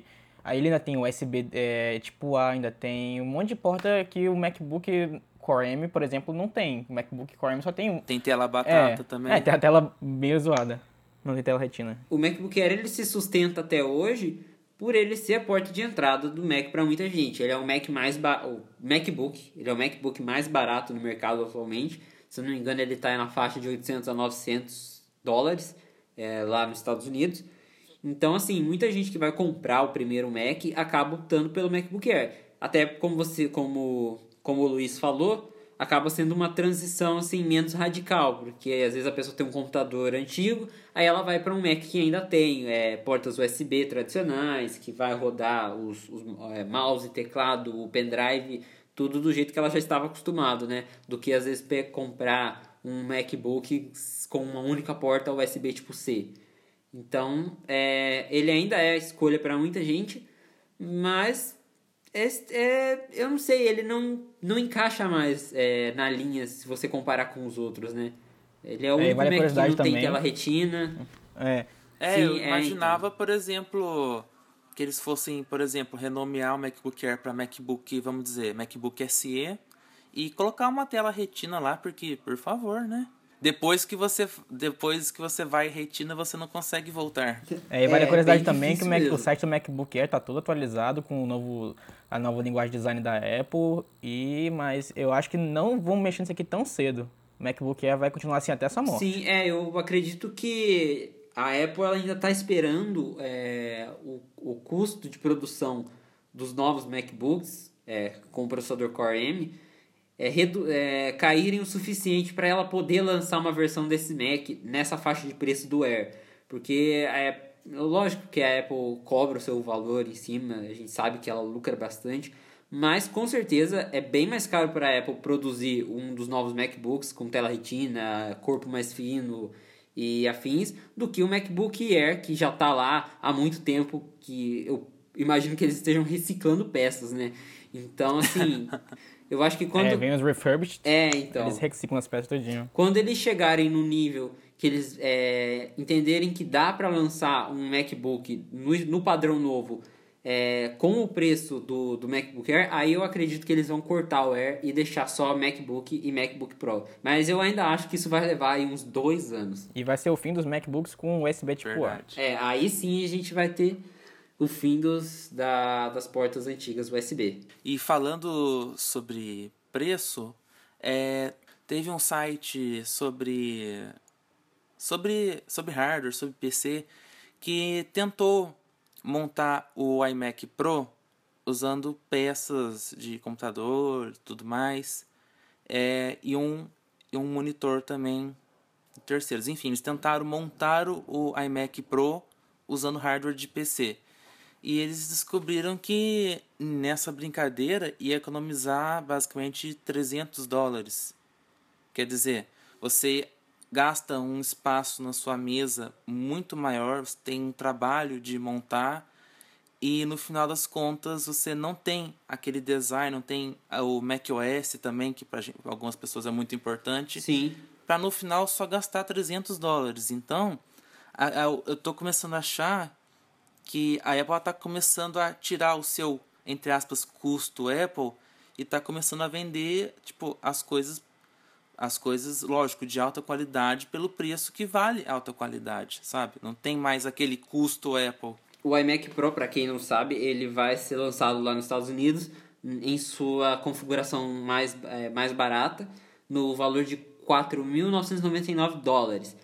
[SPEAKER 2] Aí ele ainda tem USB é, tipo A, ainda tem um monte de porta que o MacBook Core M, por exemplo, não tem. O MacBook Core M só tem um.
[SPEAKER 3] Tem tela batata
[SPEAKER 2] é,
[SPEAKER 3] também.
[SPEAKER 2] É, tem a tela meio zoada. Não tem tela retina.
[SPEAKER 1] O MacBook Air ele se sustenta até hoje por ele ser a porta de entrada do Mac para muita gente. Ele é o Mac mais o MacBook, ele é o MacBook mais barato no mercado atualmente. Se não me engano, ele está na faixa de 800 a 900 dólares é, lá nos Estados Unidos. Então, assim, muita gente que vai comprar o primeiro Mac acaba optando pelo MacBook Air. Até como você, como, como o Luiz falou, acaba sendo uma transição assim menos radical, porque às vezes a pessoa tem um computador antigo, aí ela vai para um Mac que ainda tem é, portas USB tradicionais, que vai rodar os, os é, mouse, teclado, o pendrive, tudo do jeito que ela já estava acostumado, né? Do que às vezes comprar um MacBook com uma única porta USB tipo C. Então, é, ele ainda é a escolha para muita gente, mas é, é, eu não sei, ele não, não encaixa mais é, na linha se você comparar com os outros, né? Ele é o é, único vale Mac que não também. tem tela retina.
[SPEAKER 3] É. É, Sim, eu é, imaginava, então. por exemplo, que eles fossem, por exemplo, renomear o MacBook Air para MacBook, vamos dizer, MacBook SE e colocar uma tela retina lá, porque, por favor, né? Depois que você depois que você vai retina, você não consegue voltar.
[SPEAKER 2] É, e vale é, a curiosidade também que o, Mac, o, site do MacBook Air tá todo atualizado com o novo a nova linguagem de design da Apple e mas eu acho que não vão mexer nisso aqui tão cedo. O MacBook Air vai continuar assim até essa morte.
[SPEAKER 1] Sim, é, eu acredito que a Apple ainda está esperando é, o, o custo de produção dos novos MacBooks é, com o processador Core M é, é, caírem o suficiente para ela poder lançar uma versão desse Mac nessa faixa de preço do Air. Porque é, lógico que a Apple cobra o seu valor em cima, a gente sabe que ela lucra bastante, mas com certeza é bem mais caro para a Apple produzir um dos novos MacBooks com tela retina, corpo mais fino e afins, do que o MacBook Air que já está lá há muito tempo, que eu imagino que eles estejam reciclando peças, né? Então, assim, Eu acho que quando. É,
[SPEAKER 2] vem os refurbished.
[SPEAKER 1] É, então.
[SPEAKER 2] Eles reciclam as peças todinho.
[SPEAKER 1] Quando eles chegarem no nível que eles é, entenderem que dá para lançar um MacBook no, no padrão novo é, com o preço do, do MacBook Air, aí eu acredito que eles vão cortar o Air e deixar só MacBook e MacBook Pro. Mas eu ainda acho que isso vai levar aí uns dois anos.
[SPEAKER 2] E vai ser o fim dos MacBooks com USB tipo A.
[SPEAKER 1] É, aí sim a gente vai ter o fim dos, da, das portas antigas USB.
[SPEAKER 3] E falando sobre preço, é, teve um site sobre, sobre, sobre hardware, sobre PC, que tentou montar o iMac Pro usando peças de computador tudo mais, é, e, um, e um monitor também terceiros. Enfim, eles tentaram montar o iMac Pro usando hardware de PC. E eles descobriram que nessa brincadeira ia economizar basicamente 300 dólares. Quer dizer, você gasta um espaço na sua mesa muito maior, você tem um trabalho de montar e no final das contas você não tem aquele design, não tem o macOS também, que para algumas pessoas é muito importante.
[SPEAKER 1] Sim.
[SPEAKER 3] Para no final só gastar 300 dólares. Então, eu estou começando a achar que a Apple está começando a tirar o seu, entre aspas, custo Apple e está começando a vender tipo as coisas as coisas, lógico, de alta qualidade pelo preço que vale alta qualidade, sabe? Não tem mais aquele custo Apple.
[SPEAKER 1] O iMac Pro, para quem não sabe, ele vai ser lançado lá nos Estados Unidos em sua configuração mais, é, mais barata, no valor de 4.999 dólares.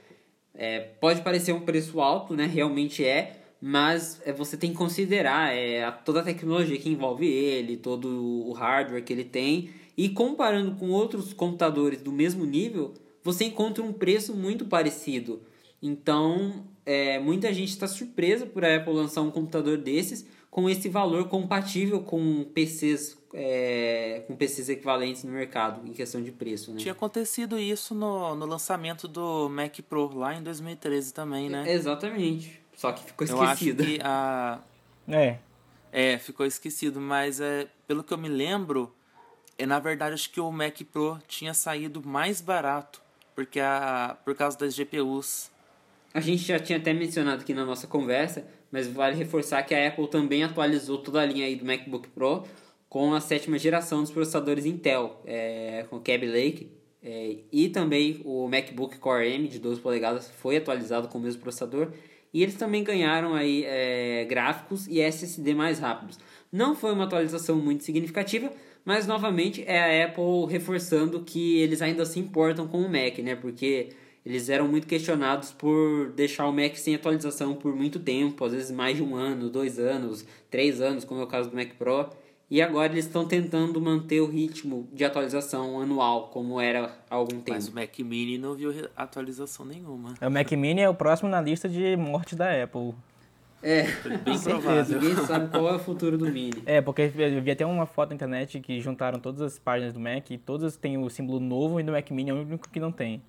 [SPEAKER 1] É, pode parecer um preço alto, né? Realmente é, mas é, você tem que considerar é, toda a tecnologia que envolve ele, todo o hardware que ele tem, e comparando com outros computadores do mesmo nível, você encontra um preço muito parecido. Então, é, muita gente está surpresa por a Apple lançar um computador desses com esse valor compatível com PCs é, com PCs equivalentes no mercado em questão de preço, né?
[SPEAKER 3] Tinha acontecido isso no, no lançamento do Mac Pro lá em 2013 também, né?
[SPEAKER 1] É, exatamente. Só que ficou esquecido.
[SPEAKER 3] Eu acho que a...
[SPEAKER 2] É.
[SPEAKER 3] É, ficou esquecido, mas é, pelo que eu me lembro, é, na verdade acho que o Mac Pro tinha saído mais barato, porque a, por causa das GPUs.
[SPEAKER 1] A gente já tinha até mencionado aqui na nossa conversa, mas vale reforçar que a Apple também atualizou toda a linha aí do MacBook Pro com a sétima geração dos processadores Intel, é, com o Kaby Lake, é, e também o MacBook Core M de 12 polegadas foi atualizado com o mesmo processador e eles também ganharam aí é, gráficos e SSD mais rápidos. Não foi uma atualização muito significativa, mas novamente é a Apple reforçando que eles ainda se importam com o Mac, né? Porque eles eram muito questionados por deixar o Mac sem atualização por muito tempo, às vezes mais de um ano, dois anos, três anos, como é o caso do Mac Pro. E agora eles estão tentando manter o ritmo de atualização anual, como era há algum tempo. Mas
[SPEAKER 3] o Mac Mini não viu atualização nenhuma.
[SPEAKER 2] O Mac Mini é o próximo na lista de morte da Apple.
[SPEAKER 1] É, bem provável. Ninguém sabe qual é o futuro do Mini.
[SPEAKER 2] É, porque eu vi até uma foto na internet que juntaram todas as páginas do Mac e todas têm o símbolo novo e no Mac Mini é o único que não tem.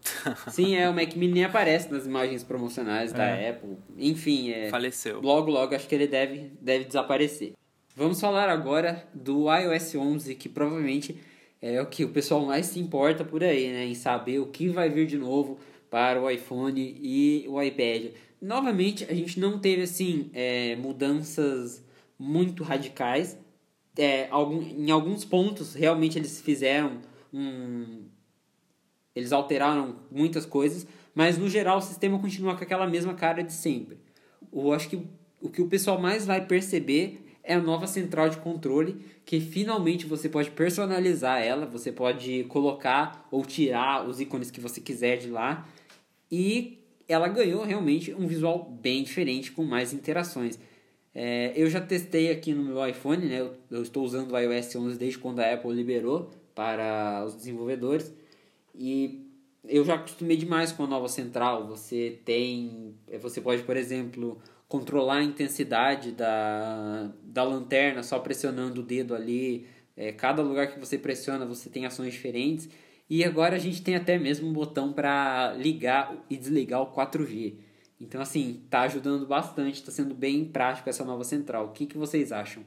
[SPEAKER 1] Sim, é, o Mac Mini nem aparece nas imagens promocionais da é. Apple. Enfim, é.
[SPEAKER 3] Faleceu.
[SPEAKER 1] Logo, logo, acho que ele deve, deve desaparecer. Vamos falar agora do iOS 11, que provavelmente é o que o pessoal mais se importa por aí, né? Em saber o que vai vir de novo para o iPhone e o iPad. Novamente, a gente não teve assim é, mudanças muito radicais. É, algum, em alguns pontos, realmente eles fizeram um. Eles alteraram muitas coisas, mas no geral o sistema continua com aquela mesma cara de sempre. Eu acho que o que o pessoal mais vai perceber é a nova central de controle que finalmente você pode personalizar ela, você pode colocar ou tirar os ícones que você quiser de lá e ela ganhou realmente um visual bem diferente com mais interações. É, eu já testei aqui no meu iPhone, né? Eu, eu, estou usando o iOS 11 desde quando a Apple liberou para os desenvolvedores e eu já acostumei demais com a nova central. Você tem, você pode, por exemplo, controlar a intensidade da, da lanterna só pressionando o dedo ali. É, cada lugar que você pressiona você tem ações diferentes. E agora a gente tem até mesmo um botão para ligar e desligar o 4G. Então, assim, tá ajudando bastante, está sendo bem prático essa nova central. O que, que vocês acham?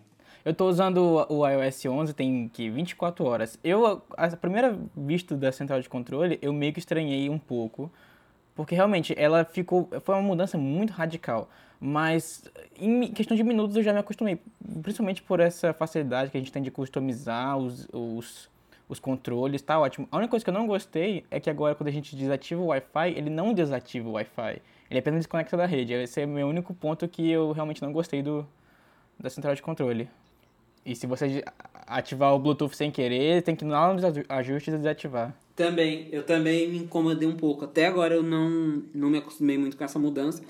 [SPEAKER 2] Eu estou usando o iOS 11 tem que 24 horas. Eu, a primeira vista da central de controle, eu meio que estranhei um pouco, porque realmente ela ficou, foi uma mudança muito radical. Mas em questão de minutos eu já me acostumei, principalmente por essa facilidade que a gente tem de customizar os, os, os controles, tá ótimo. A única coisa que eu não gostei é que agora quando a gente desativa o Wi-Fi, ele não desativa o Wi-Fi. Ele apenas desconecta da rede. Esse é o meu único ponto que eu realmente não gostei do, da central de controle. E se você ativar o Bluetooth sem querer, tem que ir lá nos ajustes e desativar.
[SPEAKER 1] Também, eu também me incomodei um pouco. Até agora eu não, não me acostumei muito com essa mudança.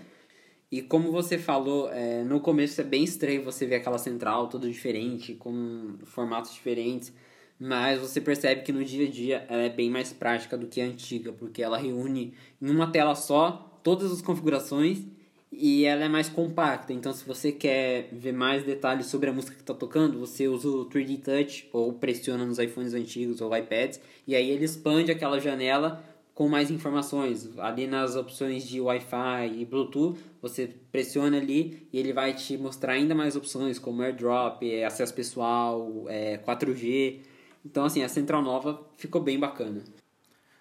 [SPEAKER 1] E como você falou, é, no começo é bem estranho você ver aquela central toda diferente, com formatos diferentes, mas você percebe que no dia a dia ela é bem mais prática do que a antiga, porque ela reúne em uma tela só todas as configurações e ela é mais compacta. Então, se você quer ver mais detalhes sobre a música que está tocando, você usa o 3D Touch ou pressiona nos iPhones antigos ou iPads e aí ele expande aquela janela com mais informações. Ali nas opções de Wi-Fi e Bluetooth, você pressiona ali e ele vai te mostrar ainda mais opções como AirDrop, é, acesso pessoal, é, 4G. Então, assim, a Central Nova ficou bem bacana.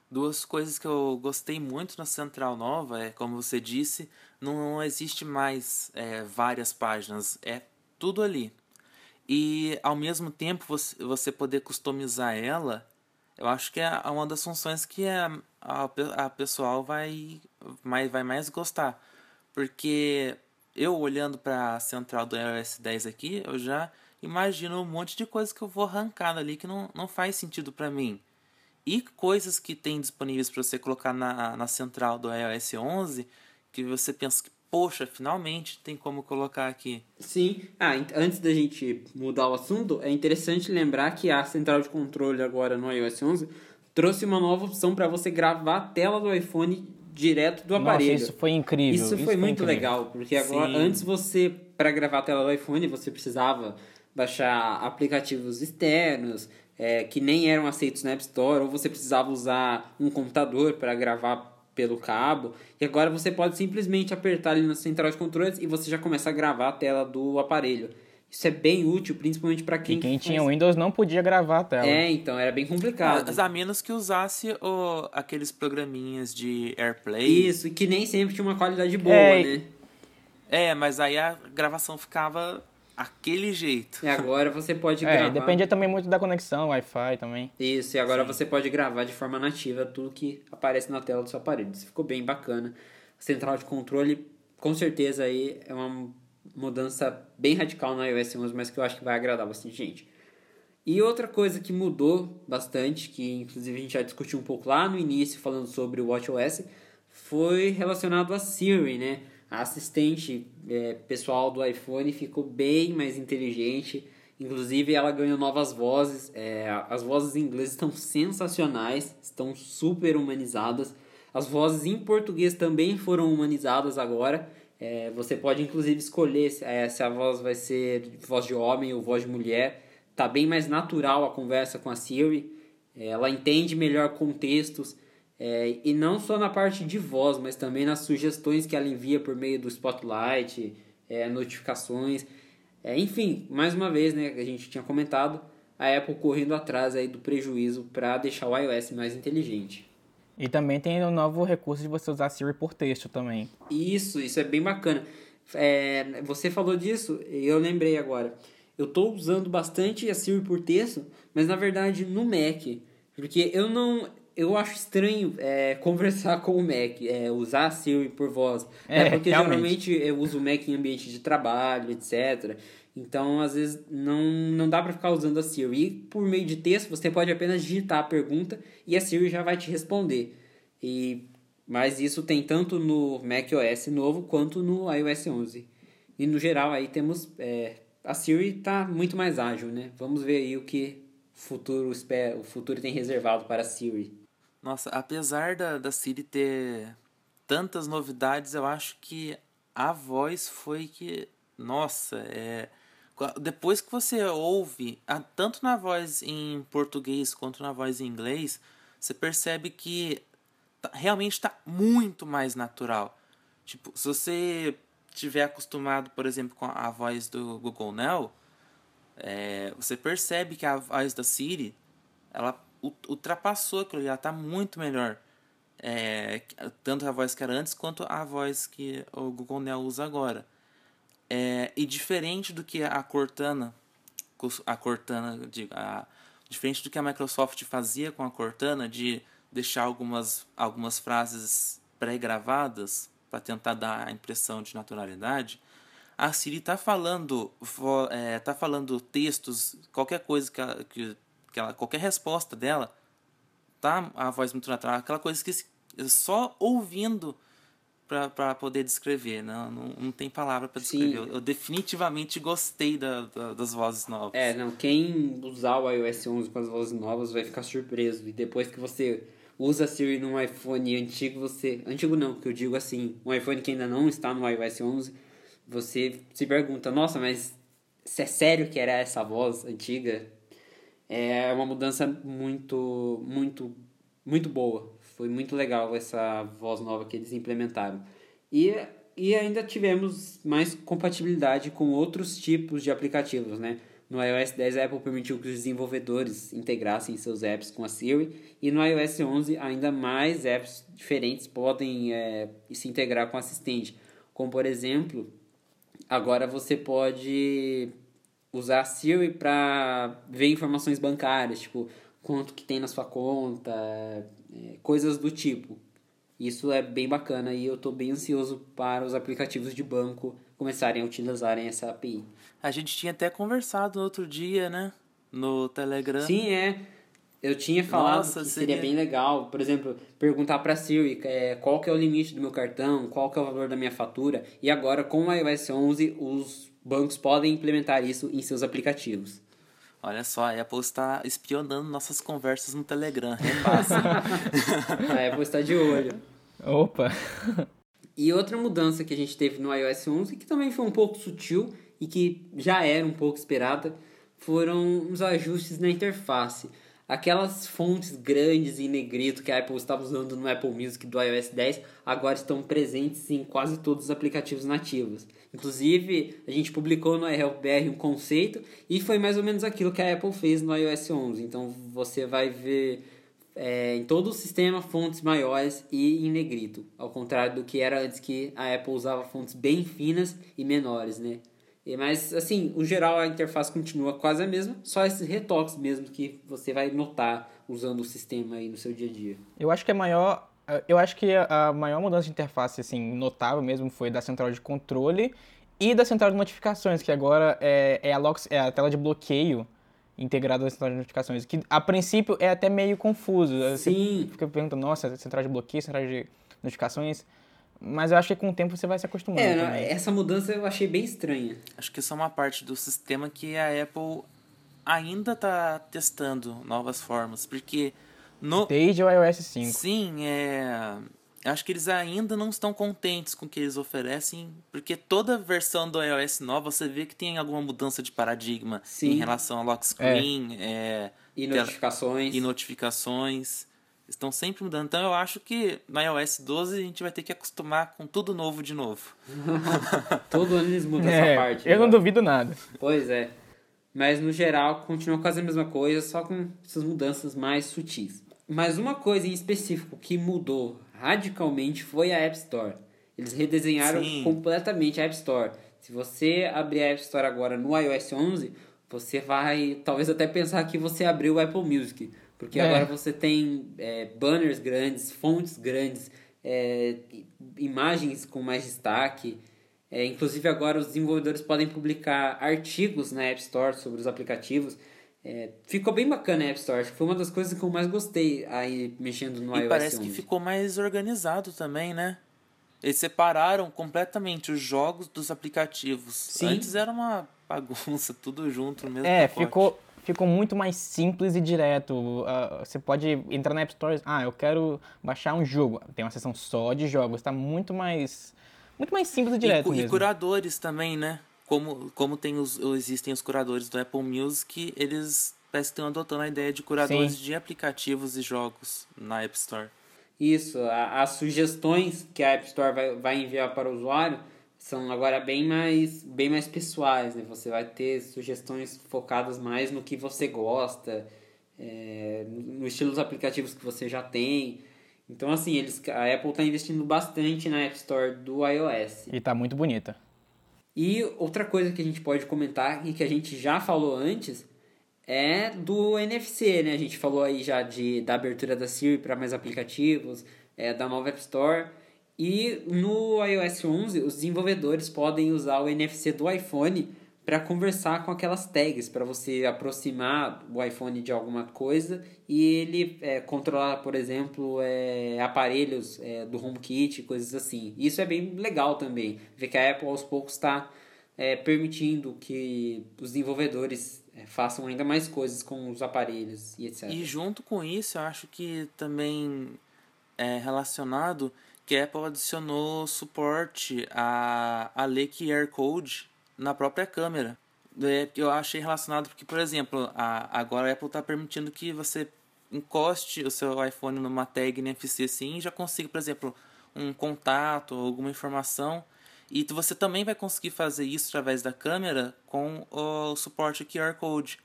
[SPEAKER 3] Duas coisas que eu gostei muito na Central Nova é, como você disse, não existe mais é, várias páginas, é tudo ali. E ao mesmo tempo você, você poder customizar ela, eu acho que é uma das funções que a, a, a pessoal vai, vai, vai mais gostar. Porque eu olhando para a central do iOS 10 aqui, eu já imagino um monte de coisas que eu vou arrancar ali que não, não faz sentido para mim. E coisas que tem disponíveis para você colocar na, na central do iOS 11 que você pensa que, poxa, finalmente tem como colocar aqui.
[SPEAKER 1] Sim. Ah, antes da gente mudar o assunto, é interessante lembrar que a central de controle agora no iOS 11 trouxe uma nova opção para você gravar a tela do iPhone direto do aparelho.
[SPEAKER 2] Nossa, isso foi incrível.
[SPEAKER 1] Isso, isso foi, muito incrível. legal, porque agora Sim. antes você para gravar a tela do iPhone você precisava baixar aplicativos externos é, que nem eram aceitos na App Store ou você precisava usar um computador para gravar pelo cabo. E agora você pode simplesmente apertar ali na central de controles e você já começa a gravar a tela do aparelho. Isso é bem útil, principalmente para quem.
[SPEAKER 2] E quem faz... tinha Windows não podia gravar a tela.
[SPEAKER 1] É, então, era bem complicado.
[SPEAKER 3] Mas a menos que usasse o, aqueles programinhas de AirPlay.
[SPEAKER 1] Isso, que nem sempre tinha uma qualidade boa, é, né?
[SPEAKER 3] É, mas aí a gravação ficava aquele jeito.
[SPEAKER 1] E agora você pode é, gravar.
[SPEAKER 2] Dependia também muito da conexão, Wi-Fi também.
[SPEAKER 1] Isso, e agora Sim. você pode gravar de forma nativa tudo que aparece na tela do seu aparelho. Isso ficou bem bacana. A central de controle, com certeza aí é uma mudança bem radical no iOS 11, mas que eu acho que vai agradar bastante gente. E outra coisa que mudou bastante, que inclusive a gente já discutiu um pouco lá no início falando sobre o WatchOS, foi relacionado a Siri, né? A assistente é, pessoal do iPhone ficou bem mais inteligente. Inclusive, ela ganhou novas vozes. É, as vozes em inglês estão sensacionais, estão super humanizadas. As vozes em português também foram humanizadas agora. É, você pode inclusive escolher se, é, se a voz vai ser voz de homem ou voz de mulher. Tá bem mais natural a conversa com a Siri. É, ela entende melhor contextos. É, e não só na parte de voz, mas também nas sugestões que ela envia por meio do Spotlight, é, notificações. É, enfim, mais uma vez, né, a gente tinha comentado, a Apple correndo atrás aí do prejuízo para deixar o iOS mais inteligente.
[SPEAKER 2] E também tem o novo recurso de você usar Siri por texto também.
[SPEAKER 1] Isso, isso é bem bacana. É, você falou disso e eu lembrei agora. Eu estou usando bastante a Siri por texto, mas na verdade no Mac. Porque eu não eu acho estranho é, conversar com o Mac, é, usar a Siri por voz. É, é porque realmente. geralmente eu uso o Mac em ambiente de trabalho, etc. Então, às vezes, não, não dá para ficar usando a Siri. E por meio de texto, você pode apenas digitar a pergunta e a Siri já vai te responder. E, mas isso tem tanto no macOS novo quanto no iOS 11. E no geral, aí temos. É, a Siri está muito mais ágil, né? Vamos ver aí o que futuro espera, o futuro tem reservado para a Siri.
[SPEAKER 3] Nossa, apesar da, da Siri ter tantas novidades, eu acho que a voz foi que. Nossa, é. Depois que você ouve, tanto na voz em português quanto na voz em inglês, você percebe que tá, realmente está muito mais natural. Tipo, se você tiver acostumado, por exemplo, com a voz do Google Now, é, você percebe que a voz da Siri ela ultrapassou aquilo, já está muito melhor. É, tanto a voz que era antes quanto a voz que o Google Now usa agora. É, e diferente do que a Cortana, a Cortana, a, diferente do que a Microsoft fazia com a Cortana de deixar algumas, algumas frases pré-gravadas para tentar dar a impressão de naturalidade, a Siri está falando, é, tá falando textos, qualquer coisa que, que que ela, qualquer resposta dela tá a voz muito natural, aquela coisa que só ouvindo para poder descrever, não, não, não tem palavra para descrever. Eu, eu, definitivamente gostei da, da, das vozes novas.
[SPEAKER 1] É, não, quem usar o iOS 11 com as vozes novas vai ficar surpreso. E depois que você usa a Siri num iPhone antigo, você. Antigo não, que eu digo assim, um iPhone que ainda não está no iOS 11, você se pergunta: nossa, mas se é sério que era essa voz antiga? É uma mudança muito, muito, muito boa. Foi muito legal essa voz nova que eles implementaram. E, e ainda tivemos mais compatibilidade com outros tipos de aplicativos, né? No iOS 10, a Apple permitiu que os desenvolvedores integrassem seus apps com a Siri, e no iOS 11, ainda mais apps diferentes podem é, se integrar com o assistente. Como, por exemplo, agora você pode usar a Siri para ver informações bancárias, tipo quanto que tem na sua conta, é, coisas do tipo. Isso é bem bacana e eu estou bem ansioso para os aplicativos de banco começarem a utilizarem essa API.
[SPEAKER 3] A gente tinha até conversado no outro dia, né? No Telegram.
[SPEAKER 1] Sim, é. Eu tinha falado Nossa, que seria... seria bem legal, por exemplo, perguntar para a Siri é, qual que é o limite do meu cartão, qual que é o valor da minha fatura. E agora, com o iOS 11, os bancos podem implementar isso em seus aplicativos.
[SPEAKER 3] Olha só, a Apple está espionando nossas conversas no Telegram.
[SPEAKER 1] a Apple está de olho.
[SPEAKER 2] Opa!
[SPEAKER 1] E outra mudança que a gente teve no iOS 11, que também foi um pouco sutil e que já era um pouco esperada, foram os ajustes na interface. Aquelas fontes grandes em negrito que a Apple estava usando no Apple Music do iOS 10 agora estão presentes em quase todos os aplicativos nativos. Inclusive, a gente publicou no iHelpBR um conceito e foi mais ou menos aquilo que a Apple fez no iOS 11. Então você vai ver é, em todo o sistema fontes maiores e em negrito, ao contrário do que era antes que a Apple usava fontes bem finas e menores, né? Mas, assim, o geral a interface continua quase a mesma, só esses retoques mesmo que você vai notar usando o sistema aí no seu dia a dia.
[SPEAKER 2] Eu acho que a maior, eu acho que a maior mudança de interface, assim, notável mesmo foi da central de controle e da central de notificações, que agora é, é, a, lock, é a tela de bloqueio integrada na central de notificações, que a princípio é até meio confuso.
[SPEAKER 1] Sim.
[SPEAKER 2] Você fica perguntando, nossa, central de bloqueio, central de notificações mas eu acho que com o tempo você vai se acostumando. É, também.
[SPEAKER 1] essa mudança eu achei bem estranha.
[SPEAKER 3] Acho que isso é uma parte do sistema que a Apple ainda está testando novas formas, porque no
[SPEAKER 2] desde o iOS 5.
[SPEAKER 3] Sim, é acho que eles ainda não estão contentes com o que eles oferecem, porque toda versão do iOS nova você vê que tem alguma mudança de paradigma Sim. em relação ao lock screen, é. É,
[SPEAKER 1] e notificações.
[SPEAKER 3] E notificações estão sempre mudando. Então eu acho que no iOS 12 a gente vai ter que acostumar com tudo novo de novo.
[SPEAKER 1] Todo ano eles mudam é, essa parte.
[SPEAKER 2] Eu não duvido nada.
[SPEAKER 1] Pois é. Mas no geral continua quase a mesma coisa, só com essas mudanças mais sutis. Mas uma coisa em específico que mudou radicalmente foi a App Store. Eles redesenharam Sim. completamente a App Store. Se você abrir a App Store agora no iOS 11, você vai talvez até pensar que você abriu o Apple Music porque é. agora você tem é, banners grandes, fontes grandes, é, imagens com mais destaque. É, inclusive agora os desenvolvedores podem publicar artigos na App Store sobre os aplicativos. É, ficou bem bacana a App Store. Acho que foi uma das coisas que eu mais gostei aí mexendo no
[SPEAKER 3] e
[SPEAKER 1] iOS.
[SPEAKER 3] E parece 11. que ficou mais organizado também, né? Eles separaram completamente os jogos dos aplicativos. Sim. Antes era uma bagunça, tudo junto no mesmo
[SPEAKER 2] É, pacote. ficou ficou muito mais simples e direto. Uh, você pode entrar na App Store, ah, eu quero baixar um jogo. Tem uma seção só de jogos, está muito mais muito mais simples e direto
[SPEAKER 3] e,
[SPEAKER 2] mesmo.
[SPEAKER 3] E curadores também, né? Como, como tem os, existem os curadores do Apple Music, eles parece que estão adotando a ideia de curadores Sim. de aplicativos e jogos na App Store.
[SPEAKER 1] Isso, as sugestões que a App Store vai, vai enviar para o usuário são agora bem mais, bem mais pessoais, né? Você vai ter sugestões focadas mais no que você gosta, é, no estilo dos aplicativos que você já tem. Então, assim, eles, a Apple está investindo bastante na App Store do iOS.
[SPEAKER 2] E está muito bonita.
[SPEAKER 1] E outra coisa que a gente pode comentar e que a gente já falou antes é do NFC, né? A gente falou aí já de, da abertura da Siri para mais aplicativos, é, da nova App Store. E no iOS 11, os desenvolvedores podem usar o NFC do iPhone para conversar com aquelas tags, para você aproximar o iPhone de alguma coisa e ele é, controlar, por exemplo, é, aparelhos é, do HomeKit, coisas assim. Isso é bem legal também, ver que a Apple aos poucos está é, permitindo que os desenvolvedores é, façam ainda mais coisas com os aparelhos e etc.
[SPEAKER 3] E junto com isso, eu acho que também é relacionado que a Apple adicionou suporte a, a ler QR Code na própria câmera. É, eu achei relacionado porque, por exemplo, a, agora a Apple está permitindo que você encoste o seu iPhone numa tag NFC assim e já consiga, por exemplo, um contato, alguma informação. E você também vai conseguir fazer isso através da câmera com o suporte QR Code.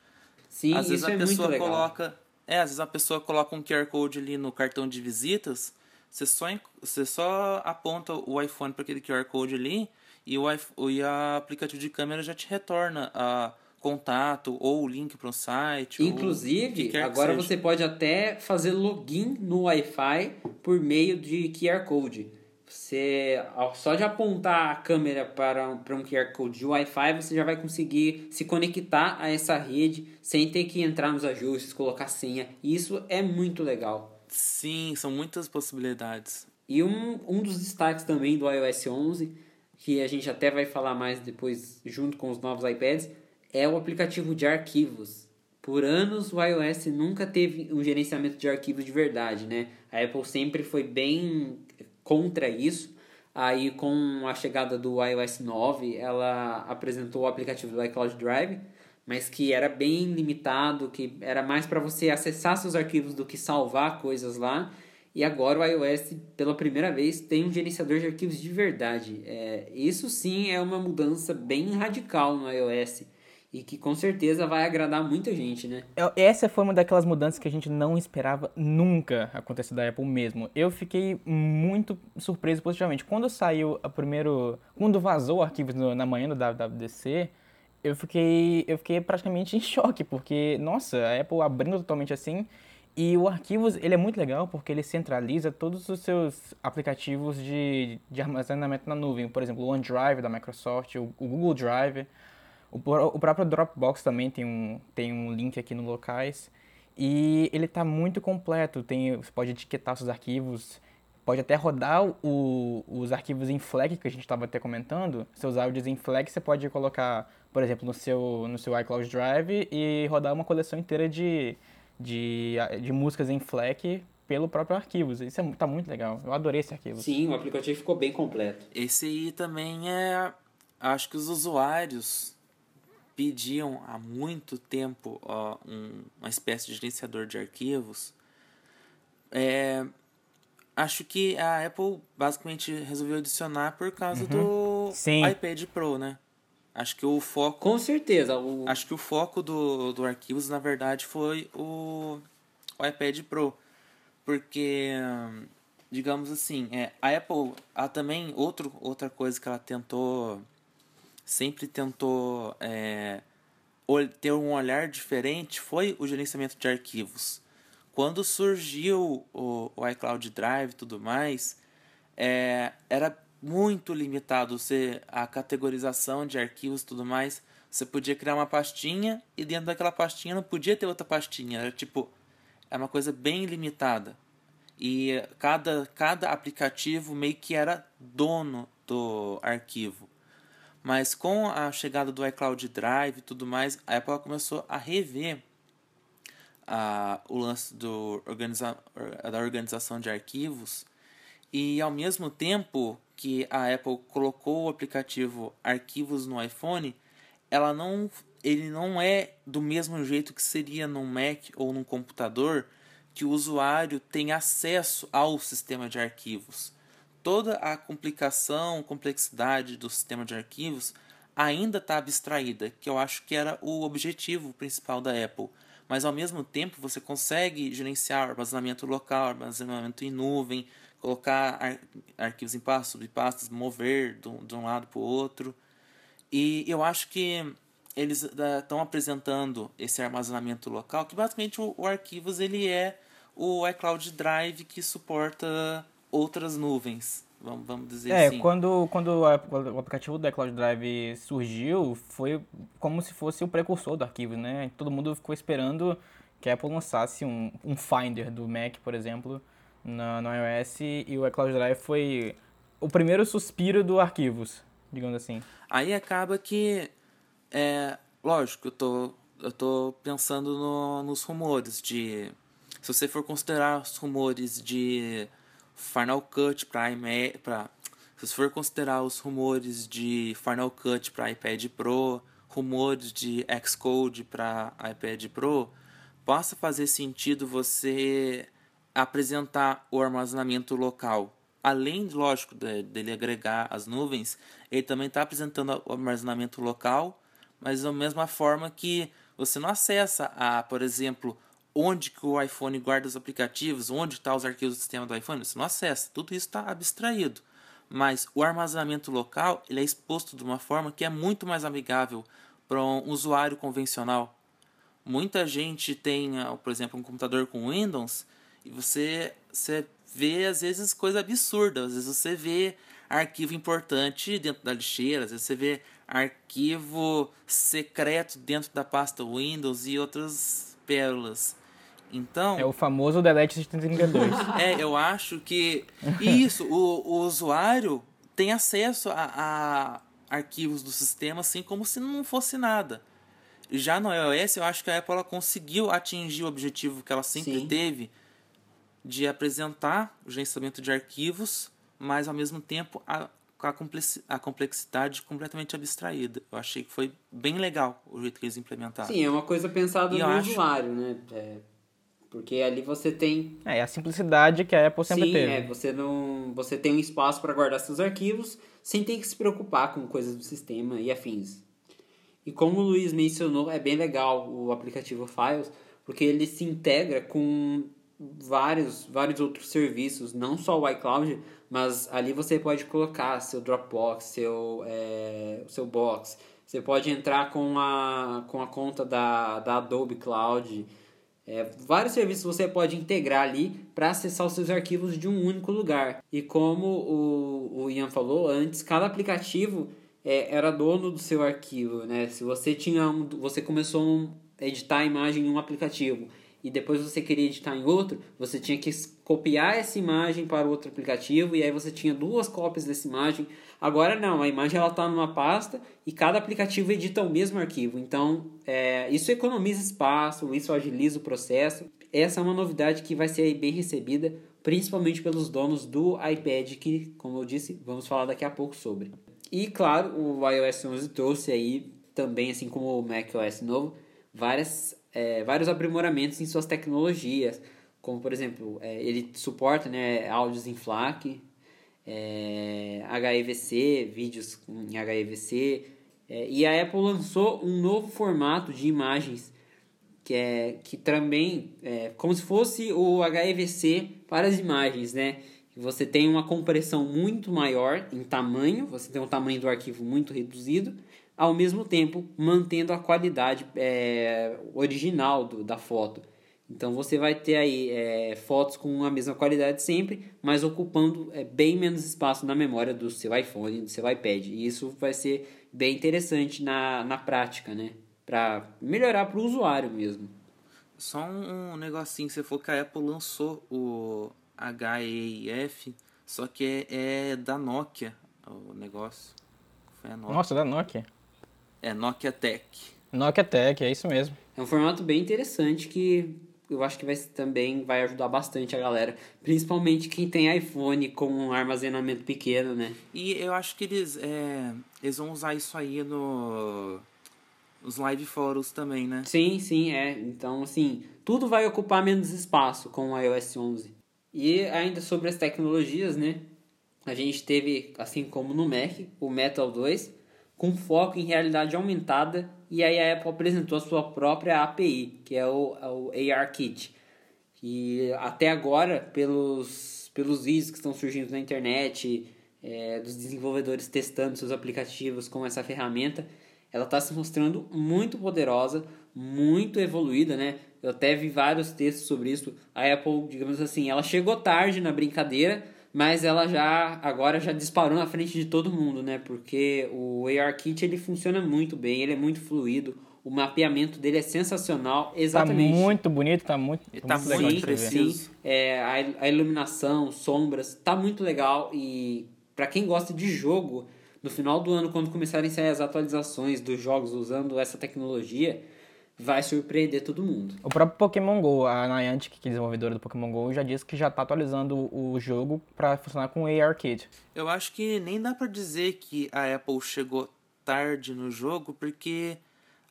[SPEAKER 1] Sim, às vezes a
[SPEAKER 3] é
[SPEAKER 1] pessoa
[SPEAKER 3] coloca, é, às vezes a pessoa coloca um QR Code ali no cartão de visitas, você só você só aponta o iPhone para aquele QR Code ali e o, e o aplicativo de câmera já te retorna a contato ou o link para um site.
[SPEAKER 1] Inclusive, agora você pode até fazer login no Wi-Fi por meio de QR Code. Você, só de apontar a câmera para, para um QR Code de Wi-Fi, você já vai conseguir se conectar a essa rede sem ter que entrar nos ajustes, colocar senha. Isso é muito legal.
[SPEAKER 3] Sim, são muitas possibilidades.
[SPEAKER 1] E um, um dos destaques também do iOS 11 que a gente até vai falar mais depois junto com os novos iPads, é o aplicativo de arquivos. Por anos o iOS nunca teve um gerenciamento de arquivos de verdade, né? A Apple sempre foi bem contra isso. Aí com a chegada do iOS 9, ela apresentou o aplicativo do iCloud Drive, mas que era bem limitado, que era mais para você acessar seus arquivos do que salvar coisas lá. E agora o iOS, pela primeira vez, tem um gerenciador de arquivos de verdade. É, isso sim é uma mudança bem radical no iOS. E que com certeza vai agradar muita gente, né?
[SPEAKER 2] É, essa foi uma daquelas mudanças que a gente não esperava nunca acontecer da Apple mesmo. Eu fiquei muito surpreso positivamente. Quando saiu a primeiro. Quando vazou o arquivo na manhã do WWDC, eu fiquei, eu fiquei praticamente em choque, porque, nossa, a Apple abrindo totalmente assim e o Arquivos, ele é muito legal porque ele centraliza todos os seus aplicativos de, de armazenamento na nuvem. Por exemplo, o OneDrive da Microsoft, o, o Google Drive, o, o, próprio Dropbox também tem um, tem um link aqui no locais. E ele está muito completo. Tem, você pode etiquetar seus arquivos, pode até rodar o, os arquivos em FLAC que a gente estava até comentando. Seus áudios em FLAC você pode colocar, por exemplo, no seu, no seu iCloud Drive e rodar uma coleção inteira de de, de músicas em FLAC pelo próprio Arquivos. Isso é, tá muito legal. Eu adorei esse arquivo.
[SPEAKER 1] Sim, o aplicativo ficou bem completo.
[SPEAKER 3] Esse aí também é. Acho que os usuários pediam há muito tempo ó, um, uma espécie de gerenciador de arquivos. É, acho que a Apple basicamente resolveu adicionar por causa uhum. do Sim. iPad Pro, né? Acho que o foco.
[SPEAKER 1] Com certeza. O...
[SPEAKER 3] Acho que o foco do, do Arquivos, na verdade, foi o, o iPad Pro. Porque, digamos assim, é, a Apple, ela também, outro, outra coisa que ela tentou, sempre tentou é, ter um olhar diferente foi o gerenciamento de arquivos. Quando surgiu o, o iCloud Drive e tudo mais, é, era muito limitado você a categorização de arquivos e tudo mais. Você podia criar uma pastinha e dentro daquela pastinha não podia ter outra pastinha. Era tipo, é uma coisa bem limitada. E cada, cada aplicativo meio que era dono do arquivo. Mas com a chegada do iCloud Drive e tudo mais, a Apple começou a rever a, o lance do organiza, da organização de arquivos e ao mesmo tempo que a Apple colocou o aplicativo Arquivos no iPhone, ela não, ele não é do mesmo jeito que seria num Mac ou num computador, que o usuário tem acesso ao sistema de arquivos. Toda a complicação, complexidade do sistema de arquivos ainda está abstraída, que eu acho que era o objetivo principal da Apple. Mas ao mesmo tempo você consegue gerenciar armazenamento local, armazenamento em nuvem, colocar ar arquivos em pastas, subpastas, mover de um, de um lado para o outro. E eu acho que eles estão apresentando esse armazenamento local, que basicamente o, o Arquivos ele é o iCloud Drive que suporta outras nuvens. Vamos, vamos dizer
[SPEAKER 2] É,
[SPEAKER 3] assim.
[SPEAKER 2] quando, quando a- quando o aplicativo do iCloud Drive surgiu, foi como se fosse o precursor do arquivo, né? Todo mundo ficou esperando que a Apple lançasse um, um Finder do Mac, por exemplo, na, no iOS, e o iCloud Drive foi o primeiro suspiro do arquivos, digamos assim.
[SPEAKER 3] Aí acaba que, é, lógico, eu tô, eu tô pensando no- nos rumores de, se você for considerar os rumores de Final Cut para iMac, para se você for considerar os rumores de Final Cut para iPad Pro, rumores de Xcode para iPad Pro, possa fazer sentido você apresentar o armazenamento local. Além, lógico, de- dele agregar as nuvens, ele também está apresentando o armazenamento local, mas da mesma forma que você não acessa a, por exemplo, onde que o iPhone guarda os aplicativos, onde estão os arquivos do sistema do iPhone, você não acessa. Tudo isso está abstraído. Mas o armazenamento local ele é exposto de uma forma que é muito mais amigável para um usuário convencional. Muita gente tem, ah, por exemplo, um computador com Windows e você, você vê às vezes coisa absurda. Às vezes você vê arquivo importante dentro da lixeira, às vezes você vê arquivo secreto dentro da pasta Windows e outras pérolas. Então,
[SPEAKER 2] É o famoso Delete 132.
[SPEAKER 3] é, eu acho que isso, o, o usuário tem acesso a, a arquivos do sistema assim como se não fosse nada. Já no iOS, eu acho que a Apple ela conseguiu atingir o objetivo que ela sempre
[SPEAKER 1] Sim.
[SPEAKER 3] teve de apresentar o gerenciamento de arquivos, mas ao mesmo tempo a, com a, complexi- a complexidade completamente abstraída. Eu achei que foi bem legal o jeito que eles implementaram.
[SPEAKER 1] Sim, é uma coisa pensada
[SPEAKER 3] E
[SPEAKER 1] no
[SPEAKER 3] acho-
[SPEAKER 1] usuário, né? É, porque ali você tem
[SPEAKER 2] é, a simplicidade que a Apple sempre
[SPEAKER 1] Sim,
[SPEAKER 2] teve.
[SPEAKER 1] é, você não, você tem um espaço para guardar seus arquivos sem ter que se preocupar com coisas do sistema e afins. E como o Luiz mencionou, é bem legal o aplicativo Files, porque ele se integra com vários, vários outros serviços, não só o iCloud, mas ali você pode colocar seu Dropbox, seu, é, seu Box, você pode entrar com a, com a conta da, da Adobe Cloud, é, vários serviços você pode integrar ali para acessar os seus arquivos de um único lugar. E como o, o Ian falou antes, cada aplicativo é, era dono do seu arquivo, né? Se você tinha um, você começou a editar a imagem em um aplicativo e depois você queria editar em outro, você tinha que copiar essa imagem para outro aplicativo e aí você tinha duas cópias dessa imagem. Agora não, a imagem ela está numa pasta e cada aplicativo edita o mesmo arquivo. Então é, isso economiza espaço, isso agiliza o processo. Essa é uma novidade que vai ser bem recebida, principalmente pelos donos do iPad, que, como eu disse, vamos falar daqui a pouco sobre. E claro, o iOS 11 trouxe aí também, assim como o macOS novo, várias, é, vários aprimoramentos em suas tecnologias, como por exemplo, é, ele suporta né, áudios em FLAC, é, HEVC, vídeos em HEVC, é, e a Apple lançou um novo formato de imagens que é que também é como se fosse o HEVC para as imagens, né? Você tem uma compressão muito maior em tamanho, você tem um tamanho do arquivo muito reduzido, ao mesmo tempo mantendo a qualidade é, original do, da foto. Então você vai ter aí é, fotos com a mesma qualidade sempre, mas ocupando é, bem menos espaço na memória do seu iPhone, do seu iPad. E isso vai ser bem interessante na, na prática, né? Para melhorar para o usuário mesmo.
[SPEAKER 3] Só um, um negocinho, você falou que a Apple lançou o HEIF, só que é, é da Nokia o negócio. Foi a Nokia.
[SPEAKER 2] Nossa, da Nokia.
[SPEAKER 3] É Nokia Tech.
[SPEAKER 2] Nokia Tech, é isso mesmo.
[SPEAKER 1] É um formato bem interessante que eu acho que vai também vai ajudar bastante a galera, principalmente quem tem iPhone com um armazenamento pequeno, né?
[SPEAKER 3] E eu acho que eles, é, eles vão usar isso aí no, nos live fóruns também, né?
[SPEAKER 1] Sim, sim, é. Então, assim, tudo vai ocupar menos espaço com o iOS 11. E ainda sobre as tecnologias, né? A gente teve, assim como no Mac, o Metal 2, com foco em realidade aumentada, e aí a Apple apresentou a sua própria API, que é o, é o ARKit. E até agora, pelos, pelos vídeos que estão surgindo na internet, é, dos desenvolvedores testando seus aplicativos com essa ferramenta, ela está se mostrando muito poderosa, muito evoluída, né? Eu até vi vários textos sobre isso. A Apple, digamos assim, ela chegou tarde na brincadeira, mas ela já agora já disparou na frente de todo mundo, né? Porque o ARKit ele funciona muito bem, ele é muito fluido, o mapeamento dele é sensacional, exatamente.
[SPEAKER 2] Tá muito bonito, tá muito,
[SPEAKER 3] tá
[SPEAKER 2] muito legal
[SPEAKER 3] preciso.
[SPEAKER 1] Sim, é, a, a iluminação, sombras, tá muito legal e para quem gosta de jogo, no final do ano quando começarem a sair as atualizações dos jogos usando essa tecnologia, vai surpreender todo mundo.
[SPEAKER 2] O próprio Pokémon GO, a Niantic, que é desenvolvedora do Pokémon GO, já disse que já tá atualizando o jogo para funcionar com o ARKit.
[SPEAKER 3] Eu acho que nem dá pra dizer que a Apple chegou tarde no jogo, porque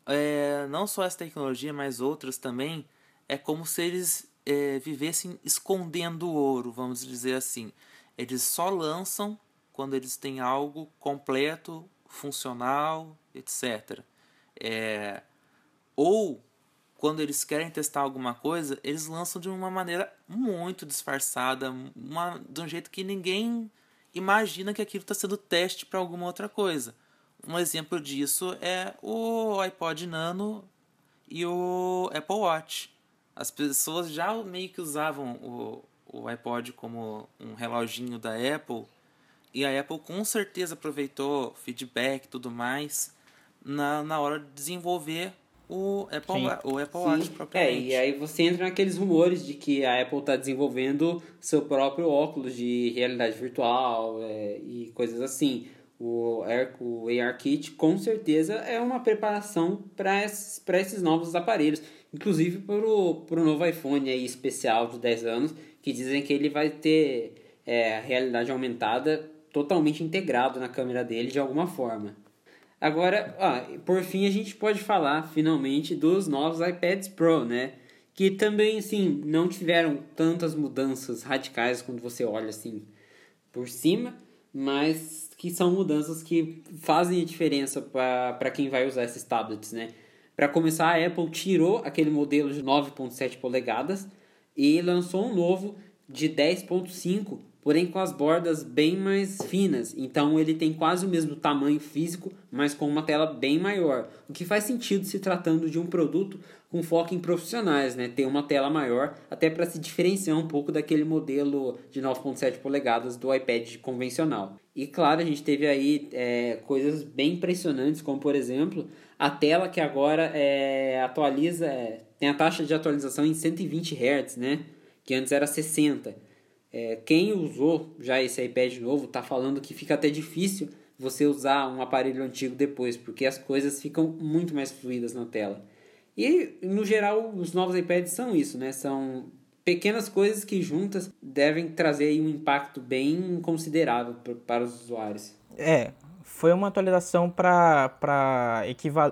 [SPEAKER 3] é, não só essa tecnologia, mas outras também, é como se eles é, vivessem escondendo o ouro, vamos dizer assim. Eles só lançam quando eles têm algo completo, funcional, etc. É, ou quando eles querem testar alguma coisa, eles lançam de uma maneira muito disfarçada, uma, de um jeito que ninguém imagina que aquilo está sendo teste para alguma outra coisa. Um exemplo disso é o iPod Nano e o Apple Watch. As pessoas já meio que usavam o, o iPod como um reloginho da Apple e a Apple com certeza aproveitou feedback e tudo mais na, na hora de desenvolver o Apple,
[SPEAKER 2] Sim.
[SPEAKER 3] O Apple
[SPEAKER 1] Sim.
[SPEAKER 3] Watch
[SPEAKER 1] É,
[SPEAKER 3] propriamente.
[SPEAKER 1] e aí você entra naqueles rumores de que a Apple está desenvolvendo seu próprio óculos de realidade virtual é, e coisas assim. O, Air, o ARKit com certeza é uma preparação para esses, pra esses novos aparelhos. Inclusive para o novo iPhone aí especial de 10 anos, que dizem que ele vai ter é, a realidade aumentada totalmente integrado na câmera dele de alguma forma. Agora, ah, por fim, a gente pode falar finalmente dos novos iPads Pro, né? Que também, assim, não tiveram tantas mudanças radicais quando você olha assim por cima, mas que são mudanças que fazem a diferença para quem vai usar esses tablets, né? Para começar, a Apple tirou aquele modelo de 9.7 polegadas e lançou um novo de 10.5, porém com as bordas bem mais finas. Então ele tem quase o mesmo tamanho físico, mas com uma tela bem maior. O que faz sentido se tratando de um produto com foco em profissionais, né? Ter uma tela maior, até para se diferenciar um pouco daquele modelo de 9.7 polegadas do iPad convencional. E claro, a gente teve aí é, coisas bem impressionantes, como por exemplo a tela que agora é, atualiza, é, tem a taxa de atualização em 120 Hz, né? Que antes era 60. É, quem usou já esse iPad novo está falando que fica até difícil você usar um aparelho antigo depois, porque as coisas ficam muito mais fluidas na tela. E no geral os novos iPads são isso, né? São pequenas coisas que juntas devem trazer um impacto bem considerável para os usuários.
[SPEAKER 2] É, foi uma atualização para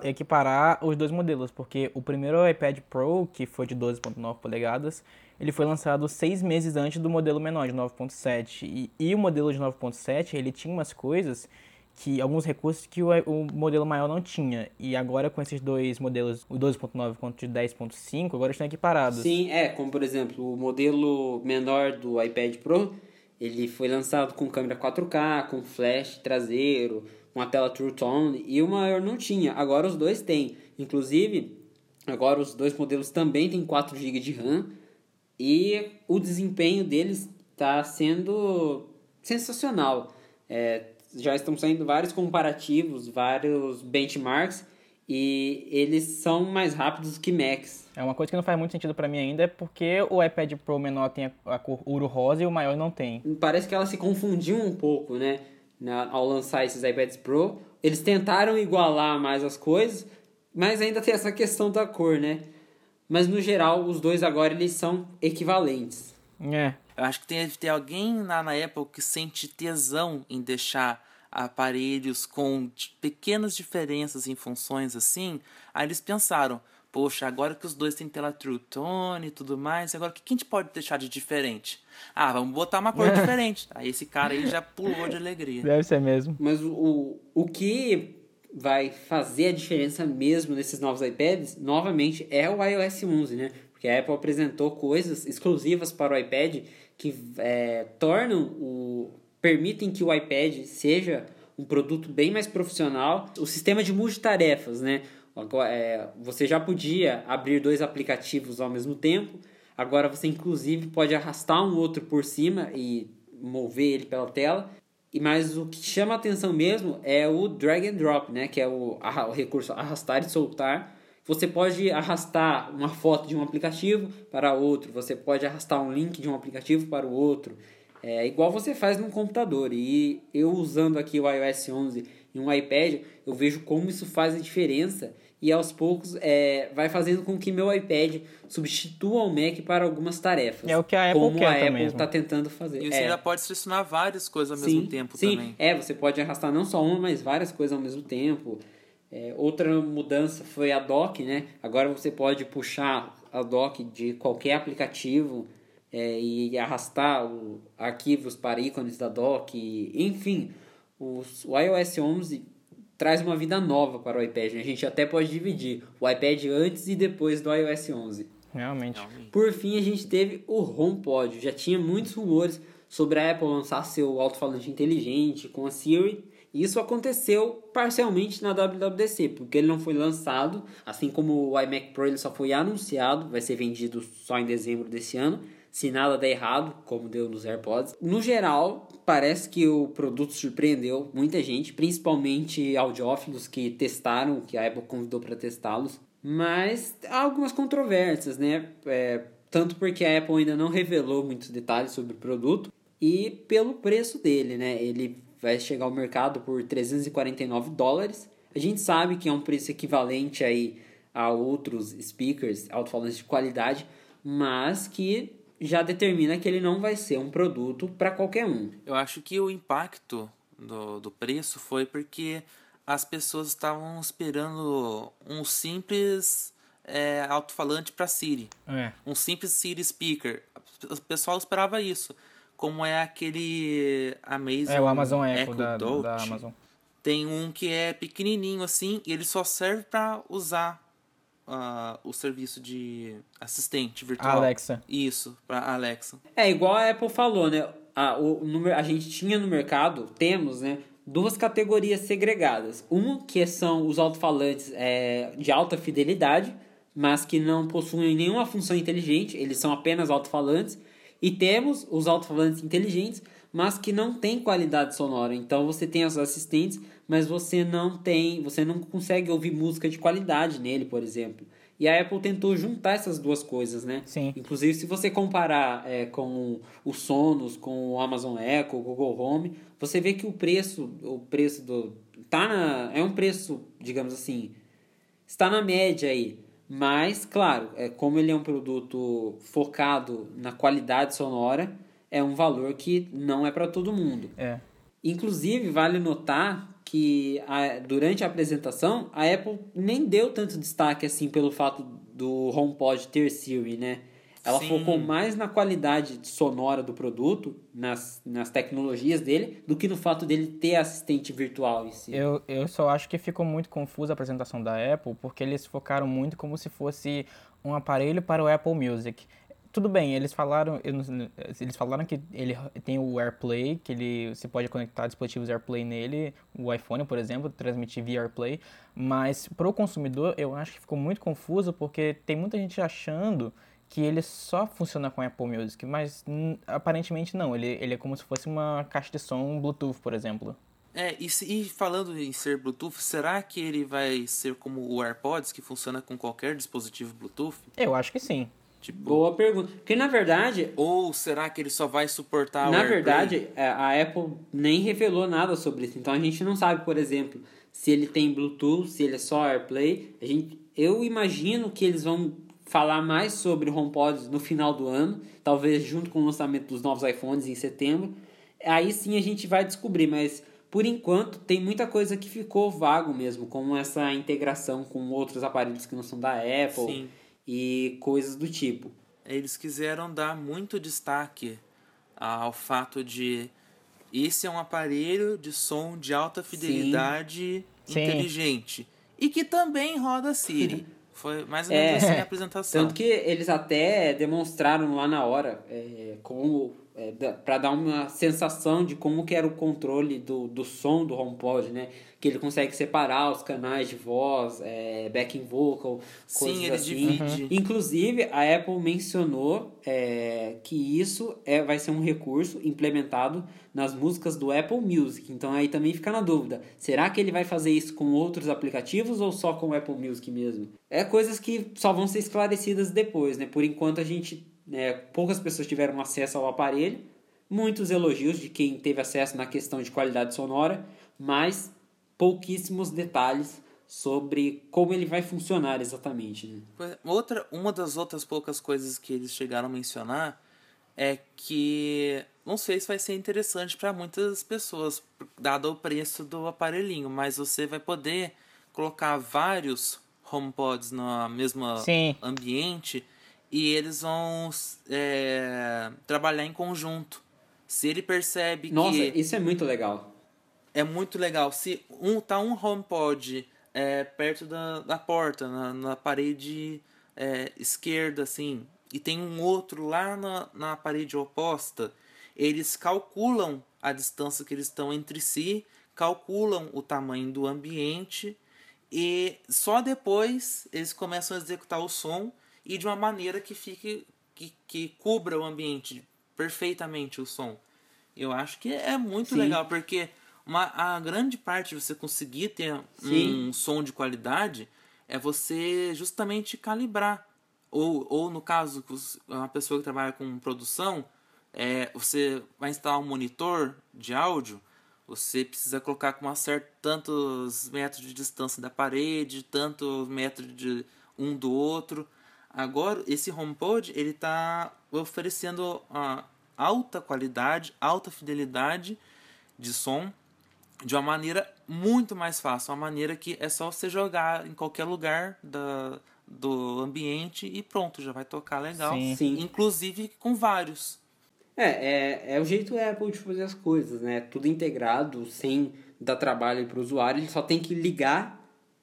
[SPEAKER 2] equiparar os dois modelos, porque o primeiro iPad Pro, que foi de 12.9 polegadas, ele foi lançado seis meses antes do modelo menor, de 9.7. E, e o modelo de 9.7, ele tinha umas coisas, que alguns recursos que o, o modelo maior não tinha. E agora com esses dois modelos, o 12.9 quanto o de 10.5, agora estão equiparados.
[SPEAKER 1] Sim, é, como por exemplo, o modelo menor do iPad Pro, ele foi lançado com câmera 4K, com flash traseiro, com a tela True Tone, e o maior não tinha. Agora os dois têm. Inclusive, agora os dois modelos também têm 4 GB de RAM, e o desempenho deles está sendo sensacional. É, já estão saindo vários comparativos, vários benchmarks, e eles são mais rápidos que Macs.
[SPEAKER 2] É uma coisa que não faz muito sentido pra mim ainda, é porque o iPad Pro menor tem a, cor ouro rosa e o maior não tem.
[SPEAKER 1] Parece que ela se confundiu um pouco, né? Na, ao lançar esses iPads Pro. Eles tentaram igualar mais as coisas, mas ainda tem essa questão da cor, né? Mas no geral, os dois agora eles são equivalentes.
[SPEAKER 2] É,
[SPEAKER 3] Eu acho que deve ter alguém lá na Apple que sente tesão em deixar aparelhos com pequenas diferenças em funções assim. Aí eles pensaram, poxa, agora que os dois têm tela True Tone e tudo mais, agora o que que a gente pode deixar de diferente? Ah, vamos botar uma cor diferente. Aí esse cara aí já pulou de alegria.
[SPEAKER 2] deve ser mesmo.
[SPEAKER 1] Mas o, o, o que vai fazer a diferença mesmo nesses novos iPads, novamente, é o iOS 11, né? Porque a Apple apresentou coisas exclusivas para o iPad que é, tornam o permitem que o iPad seja um produto bem mais profissional. O sistema de multitarefas, né? Agora, é, você já podia abrir dois aplicativos ao mesmo tempo. Agora você inclusive pode arrastar um outro por cima e mover ele pela tela. E mas o que chama atenção mesmo é o drag and drop, né? Que é o, o recurso arrastar e soltar. Você pode arrastar uma foto de um aplicativo para outro, você pode arrastar um link de um aplicativo para o outro. É igual você faz no computador. E eu usando aqui o iOS 11 e um iPad, eu vejo como isso faz a diferença e aos poucos é, vai fazendo com que meu iPad substitua o Mac para algumas tarefas.
[SPEAKER 2] É o que a Apple
[SPEAKER 1] como
[SPEAKER 2] quer
[SPEAKER 1] a Apple está tentando fazer.
[SPEAKER 3] E você
[SPEAKER 1] é.
[SPEAKER 3] ainda pode selecionar várias coisas ao
[SPEAKER 1] sim,
[SPEAKER 3] mesmo tempo
[SPEAKER 1] sim.
[SPEAKER 3] também.
[SPEAKER 1] É, você pode arrastar não só uma, mas várias coisas ao mesmo tempo. É, outra mudança foi a dock, né? Agora você pode puxar a dock de qualquer aplicativo é, e arrastar o, arquivos para ícones da dock. E, enfim, os, o iOS 11 traz uma vida nova para o iPad. né? A gente até pode dividir o iPad antes e depois do iOS 11.
[SPEAKER 2] Realmente.
[SPEAKER 3] Realmente.
[SPEAKER 1] Por fim, a gente teve o HomePod. Já tinha muitos rumores sobre a Apple lançar seu alto-falante inteligente com a Siri. E isso aconteceu parcialmente na WWDC, porque ele não foi lançado, assim como o iMac Pro ele só foi anunciado, vai ser vendido só em dezembro desse ano, se nada der errado, como deu nos AirPods. No geral, parece que o produto surpreendeu muita gente, principalmente audiófilos que testaram, que a Apple convidou para testá-los. Mas há algumas controvérsias, né? É, tanto porque a Apple ainda não revelou muitos detalhes sobre o produto e pelo preço dele, né? Ele vai chegar ao mercado por 349 dólares. A gente sabe que é um preço equivalente aí a outros speakers alto-falantes de qualidade, mas que já determina que ele não vai ser um produto para qualquer um.
[SPEAKER 3] Eu acho que o impacto do, do preço foi porque as pessoas estavam esperando um simples é, alto-falante para Siri.
[SPEAKER 2] É.
[SPEAKER 3] Um simples Siri Speaker. O pessoal esperava isso. Como é aquele Amazon
[SPEAKER 2] É o Amazon Echo, da,
[SPEAKER 3] Dot.
[SPEAKER 2] da Amazon.
[SPEAKER 3] Tem um que é pequenininho assim e ele só serve para usar ah, o serviço de assistente virtual.
[SPEAKER 2] Alexa.
[SPEAKER 3] Isso, para Alexa.
[SPEAKER 1] É igual a Apple falou, né? A, o, no, a gente tinha no mercado, temos, né? Duas categorias segregadas. Uma que são os alto-falantes é, de alta fidelidade, mas que não possuem nenhuma função inteligente, eles são apenas alto-falantes. E temos os alto-falantes inteligentes, mas que não têm qualidade sonora. Então você tem os assistentes, mas você não tem, você não consegue ouvir música de qualidade nele, por exemplo. E a Apple tentou juntar essas duas coisas, né?
[SPEAKER 2] Sim.
[SPEAKER 1] Inclusive, se você comparar é, com o Sonos, com o Amazon Echo, o Google Home, você vê que o preço, o preço do tá na, é um preço, digamos assim, está na média aí. Mas, claro, é, como ele é um produto focado na qualidade sonora, é um valor que não é para todo mundo.
[SPEAKER 2] É.
[SPEAKER 1] Inclusive, vale notar que a- durante a apresentação a Apple nem deu tanto destaque assim pelo fato do HomePod ter Siri, né? Ela
[SPEAKER 3] Sim.
[SPEAKER 1] focou mais na qualidade sonora do produto, nas, nas tecnologias dele, do que no fato dele ter assistente virtual em si.
[SPEAKER 2] Eu, eu só acho que ficou muito confusa a apresentação da Apple, porque eles focaram muito como se fosse um aparelho para o Apple Music. Tudo bem, eles falaram, não- eles falaram que ele tem o AirPlay, que ele você pode conectar dispositivos AirPlay nele, o iPhone, por exemplo, transmitir via AirPlay, mas para o consumidor eu acho que ficou muito confuso porque tem muita gente achando que ele só funciona com Apple Music, mas aparentemente não, ele, ele é como se fosse uma caixa de som Bluetooth, por exemplo.
[SPEAKER 3] É, e, se- e falando em ser Bluetooth, será que ele vai ser como o AirPods, que funciona com qualquer dispositivo Bluetooth?
[SPEAKER 2] Eu acho que sim.
[SPEAKER 3] Tipo,
[SPEAKER 1] Boa pergunta. Porque na verdade,
[SPEAKER 3] ou será que ele só vai suportar o
[SPEAKER 1] Na
[SPEAKER 3] AirPlay?
[SPEAKER 1] verdade, é, a Apple nem revelou nada sobre isso. Então a gente não sabe, por exemplo, se ele tem Bluetooth, se ele é só AirPlay. A gente, eu imagino que eles vão falar mais sobre HomePods no final do ano, talvez junto com o lançamento dos novos iPhones em setembro. Aí sim a gente vai descobrir, mas por enquanto tem muita coisa que ficou vago mesmo, como essa integração com outros aparelhos que não são da Apple
[SPEAKER 3] Sim.
[SPEAKER 1] E coisas do tipo.
[SPEAKER 3] Eles quiseram dar muito destaque ao fato de esse é um aparelho de som de alta fidelidade
[SPEAKER 2] Sim.
[SPEAKER 3] inteligente e que também roda Siri. Foi mais ou
[SPEAKER 1] É.
[SPEAKER 3] menos assim a apresentação.
[SPEAKER 1] Tanto que eles até demonstraram lá na hora é, como é, para dar uma sensação de como que era o controle do, do som do HomePod, né? Que ele consegue separar os canais de voz, é, backing vocal,
[SPEAKER 3] Sim, ele
[SPEAKER 1] assim.
[SPEAKER 3] divide.
[SPEAKER 1] Uhum. Inclusive, a Apple mencionou é, que isso é, vai ser um recurso implementado nas músicas do Apple Music. Então aí também fica na dúvida, será que ele vai fazer isso com outros aplicativos ou só com o Apple Music mesmo? É coisas que só vão ser esclarecidas depois, né? Por enquanto a gente né, poucas pessoas tiveram acesso ao aparelho, muitos elogios de quem teve acesso na questão de qualidade sonora, mas pouquíssimos detalhes sobre como ele vai funcionar exatamente. Né?
[SPEAKER 3] Outra, uma das outras poucas coisas que eles chegaram a mencionar é que não sei se vai ser interessante para muitas pessoas, dado o preço do aparelhinho, mas você vai poder colocar vários HomePods no mesmo Sim. ambiente e eles vão é, trabalhar em conjunto. Se ele percebe
[SPEAKER 1] Nossa,
[SPEAKER 3] que.
[SPEAKER 1] Nossa, isso é muito legal.
[SPEAKER 3] É muito legal. Se um tá um HomePod é, perto da, da porta, na, na parede é, esquerda, assim, e tem um outro lá na, na parede oposta, eles calculam a distância que eles estão entre si, calculam o tamanho do ambiente e só depois eles começam a executar o som e de uma maneira que fique que, que cubra o ambiente perfeitamente o som. Eu acho que é muito Sim. legal porque uma, a grande parte de você conseguir ter Sim. um som de qualidade é você justamente calibrar. Ou, ou no caso, uma pessoa que trabalha com produção, é, você vai instalar um monitor de áudio, você precisa colocar com uma certa tantos metros de distância da parede, tantos metros de um do outro. Agora, esse HomePod, ele está oferecendo a alta qualidade, alta fidelidade de som de uma maneira muito mais fácil, uma maneira que é só você jogar em qualquer lugar da, do ambiente e pronto, já vai tocar legal.
[SPEAKER 1] Sim. Sim.
[SPEAKER 3] Inclusive com vários.
[SPEAKER 1] É, é, é o jeito Apple de fazer as coisas, né? Tudo integrado, sem dar trabalho para o usuário, ele só tem que ligar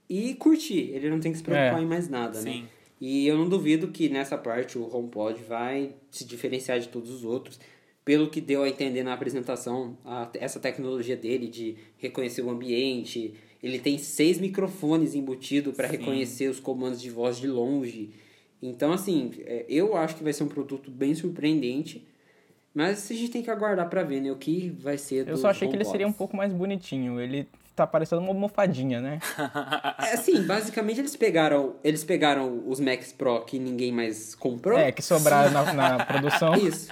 [SPEAKER 1] e curtir. Ele não tem que se preocupar é. em mais nada, né? Sim. né? E eu não duvido que nessa parte o HomePod vai se diferenciar de todos os outros. Pelo que deu a entender na apresentação, a, essa tecnologia dele de reconhecer o ambiente. Ele tem seis microfones embutidos para reconhecer os comandos de voz de longe. Então, assim, é, eu acho que vai ser um produto bem surpreendente. Mas a gente tem que aguardar para ver, né? O que vai ser do
[SPEAKER 2] Eu só achei que ele seria um pouco mais bonitinho. Ele tá parecendo uma almofadinha, né?
[SPEAKER 1] é assim, basicamente eles pegaram, eles pegaram os Macs Pro que ninguém mais comprou.
[SPEAKER 2] É, que sobraram na, na produção.
[SPEAKER 1] Isso.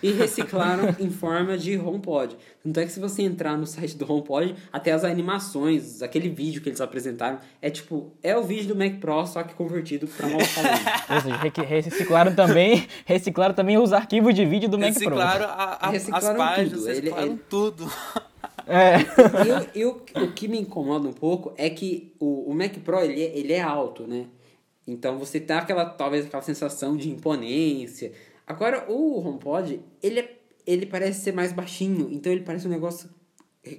[SPEAKER 1] E reciclaram em forma de HomePod. Tanto é que se você entrar no site do HomePod, até as animações, aquele vídeo que eles apresentaram, é tipo, é o vídeo do Mac Pro, só que convertido para uma
[SPEAKER 2] seja, reciclaram também, reciclaram também os arquivos de vídeo do Mac Pro.
[SPEAKER 3] Reciclaram, a, a, reciclaram as páginas, tudo. reciclaram ele, ele... tudo.
[SPEAKER 1] É. E, o que me incomoda um pouco é que o, o Mac Pro ele, é, ele é alto, né? Então você tem aquela, talvez aquela sensação de imponência. Agora, o HomePod, ele, é, ele parece ser mais baixinho, então ele parece um negócio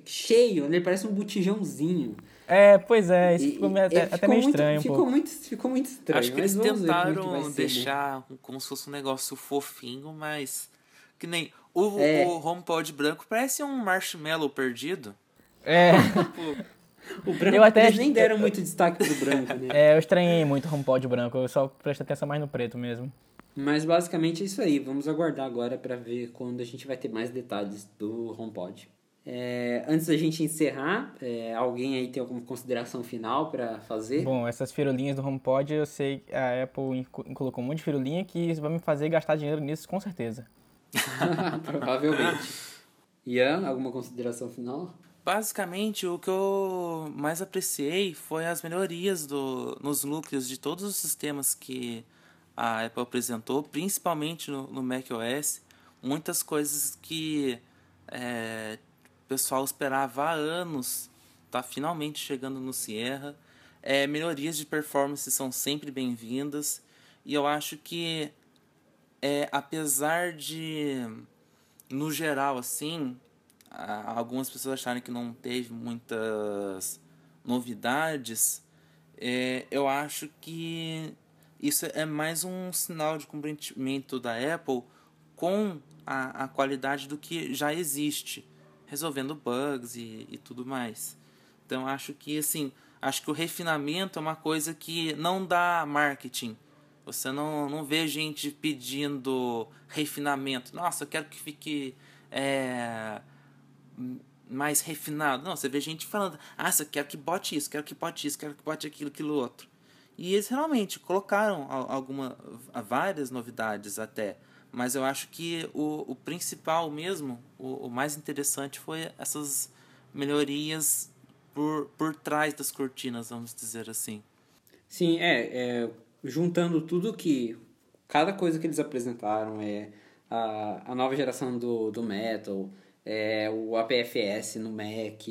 [SPEAKER 1] cheio, ele parece um botijãozinho.
[SPEAKER 2] É, pois é, isso e, ficou meio, até, até meio
[SPEAKER 1] muito,
[SPEAKER 2] estranho.
[SPEAKER 1] Ficou, um muito, ficou muito estranho.
[SPEAKER 3] Acho que eles é tentaram ser, né? deixar né? como se fosse um negócio fofinho, mas que nem o, é. o HomePod branco parece um marshmallow perdido.
[SPEAKER 2] É.
[SPEAKER 1] o branco, eu até eles nem deram muito destaque pro branco, né?
[SPEAKER 2] É, eu estranhei muito o HomePod branco, eu só presto atenção mais no preto mesmo.
[SPEAKER 1] Mas basicamente é isso aí. Vamos aguardar agora para ver quando a gente vai ter mais detalhes do HomePod. É, antes da gente encerrar, é, alguém aí tem alguma consideração final para fazer?
[SPEAKER 2] Bom, essas firulinhas do HomePod, eu sei que a Apple colocou um monte de firulinha que isso vai me fazer gastar dinheiro nisso com certeza.
[SPEAKER 1] Provavelmente. Ian, alguma consideração final?
[SPEAKER 3] Basicamente, o que eu mais apreciei foi as melhorias do, nos núcleos de todos os sistemas que a Apple apresentou, principalmente no, no macOS. Muitas coisas que é, o pessoal esperava há anos tá finalmente chegando no Sierra. É, melhorias de performance são sempre bem-vindas e eu acho que é, apesar de, no geral, assim, algumas pessoas acharem que não teve muitas novidades, é, eu acho que isso é mais um sinal de comprometimento da Apple com a, a qualidade do que já existe, resolvendo bugs e, e tudo mais. Então acho que assim, acho que o refinamento é uma coisa que não dá marketing. Você não, não vê gente pedindo refinamento. Nossa, eu quero que fique é, mais refinado. Não, você vê gente falando, ah, eu quero que bote isso, quero que bote isso, quero que bote aquilo, aquilo outro. E eles realmente colocaram alguma, várias novidades até. Mas eu acho que o, o principal mesmo, o, o mais interessante foi essas melhorias por, por trás das cortinas, vamos dizer assim.
[SPEAKER 1] Sim, é, é juntando tudo que. Cada coisa que eles apresentaram é a, a nova geração do, do Metal, é, o APFS no Mac,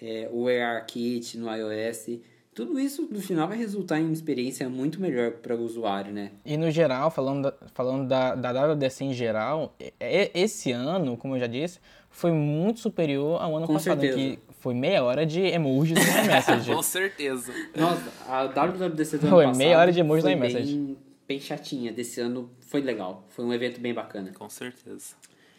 [SPEAKER 1] é, o ARKit no iOS. Tudo isso no final vai resultar em uma experiência muito melhor para o usuário, né?
[SPEAKER 2] E no geral, falando da, falando da, da WDC em geral, esse ano, como eu já disse, foi muito superior ao ano
[SPEAKER 1] Com
[SPEAKER 2] passado,
[SPEAKER 1] certeza.
[SPEAKER 2] que foi meia hora de emojis no iMessage.
[SPEAKER 3] Com certeza.
[SPEAKER 1] Nossa, a WWDC do ano
[SPEAKER 2] Foi
[SPEAKER 1] passado
[SPEAKER 2] meia hora de emoji
[SPEAKER 1] foi
[SPEAKER 2] no iMessage.
[SPEAKER 1] bem, bem chatinha. Desse ano foi legal. Foi um evento bem bacana.
[SPEAKER 3] Com certeza.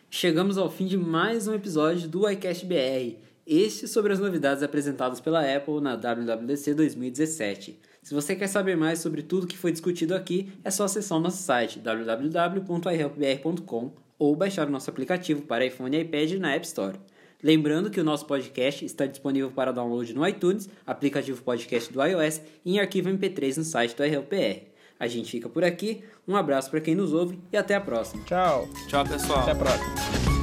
[SPEAKER 1] Chegamos ao fim de mais um episódio do iCast BR. Este sobre as novidades apresentadas pela Apple na WWDC 2017. Se você quer saber mais sobre tudo que foi discutido aqui, é só acessar o nosso site www.ihelpbr.com ou baixar o nosso aplicativo para iPhone e iPad na App Store. Lembrando que o nosso podcast está disponível para download no iTunes, aplicativo podcast do iOS e em arquivo MP3 no site do iHelpBR. A gente fica por aqui, um abraço para quem nos ouve e até a próxima.
[SPEAKER 2] Tchau.
[SPEAKER 3] Tchau, pessoal.
[SPEAKER 2] Até a próxima.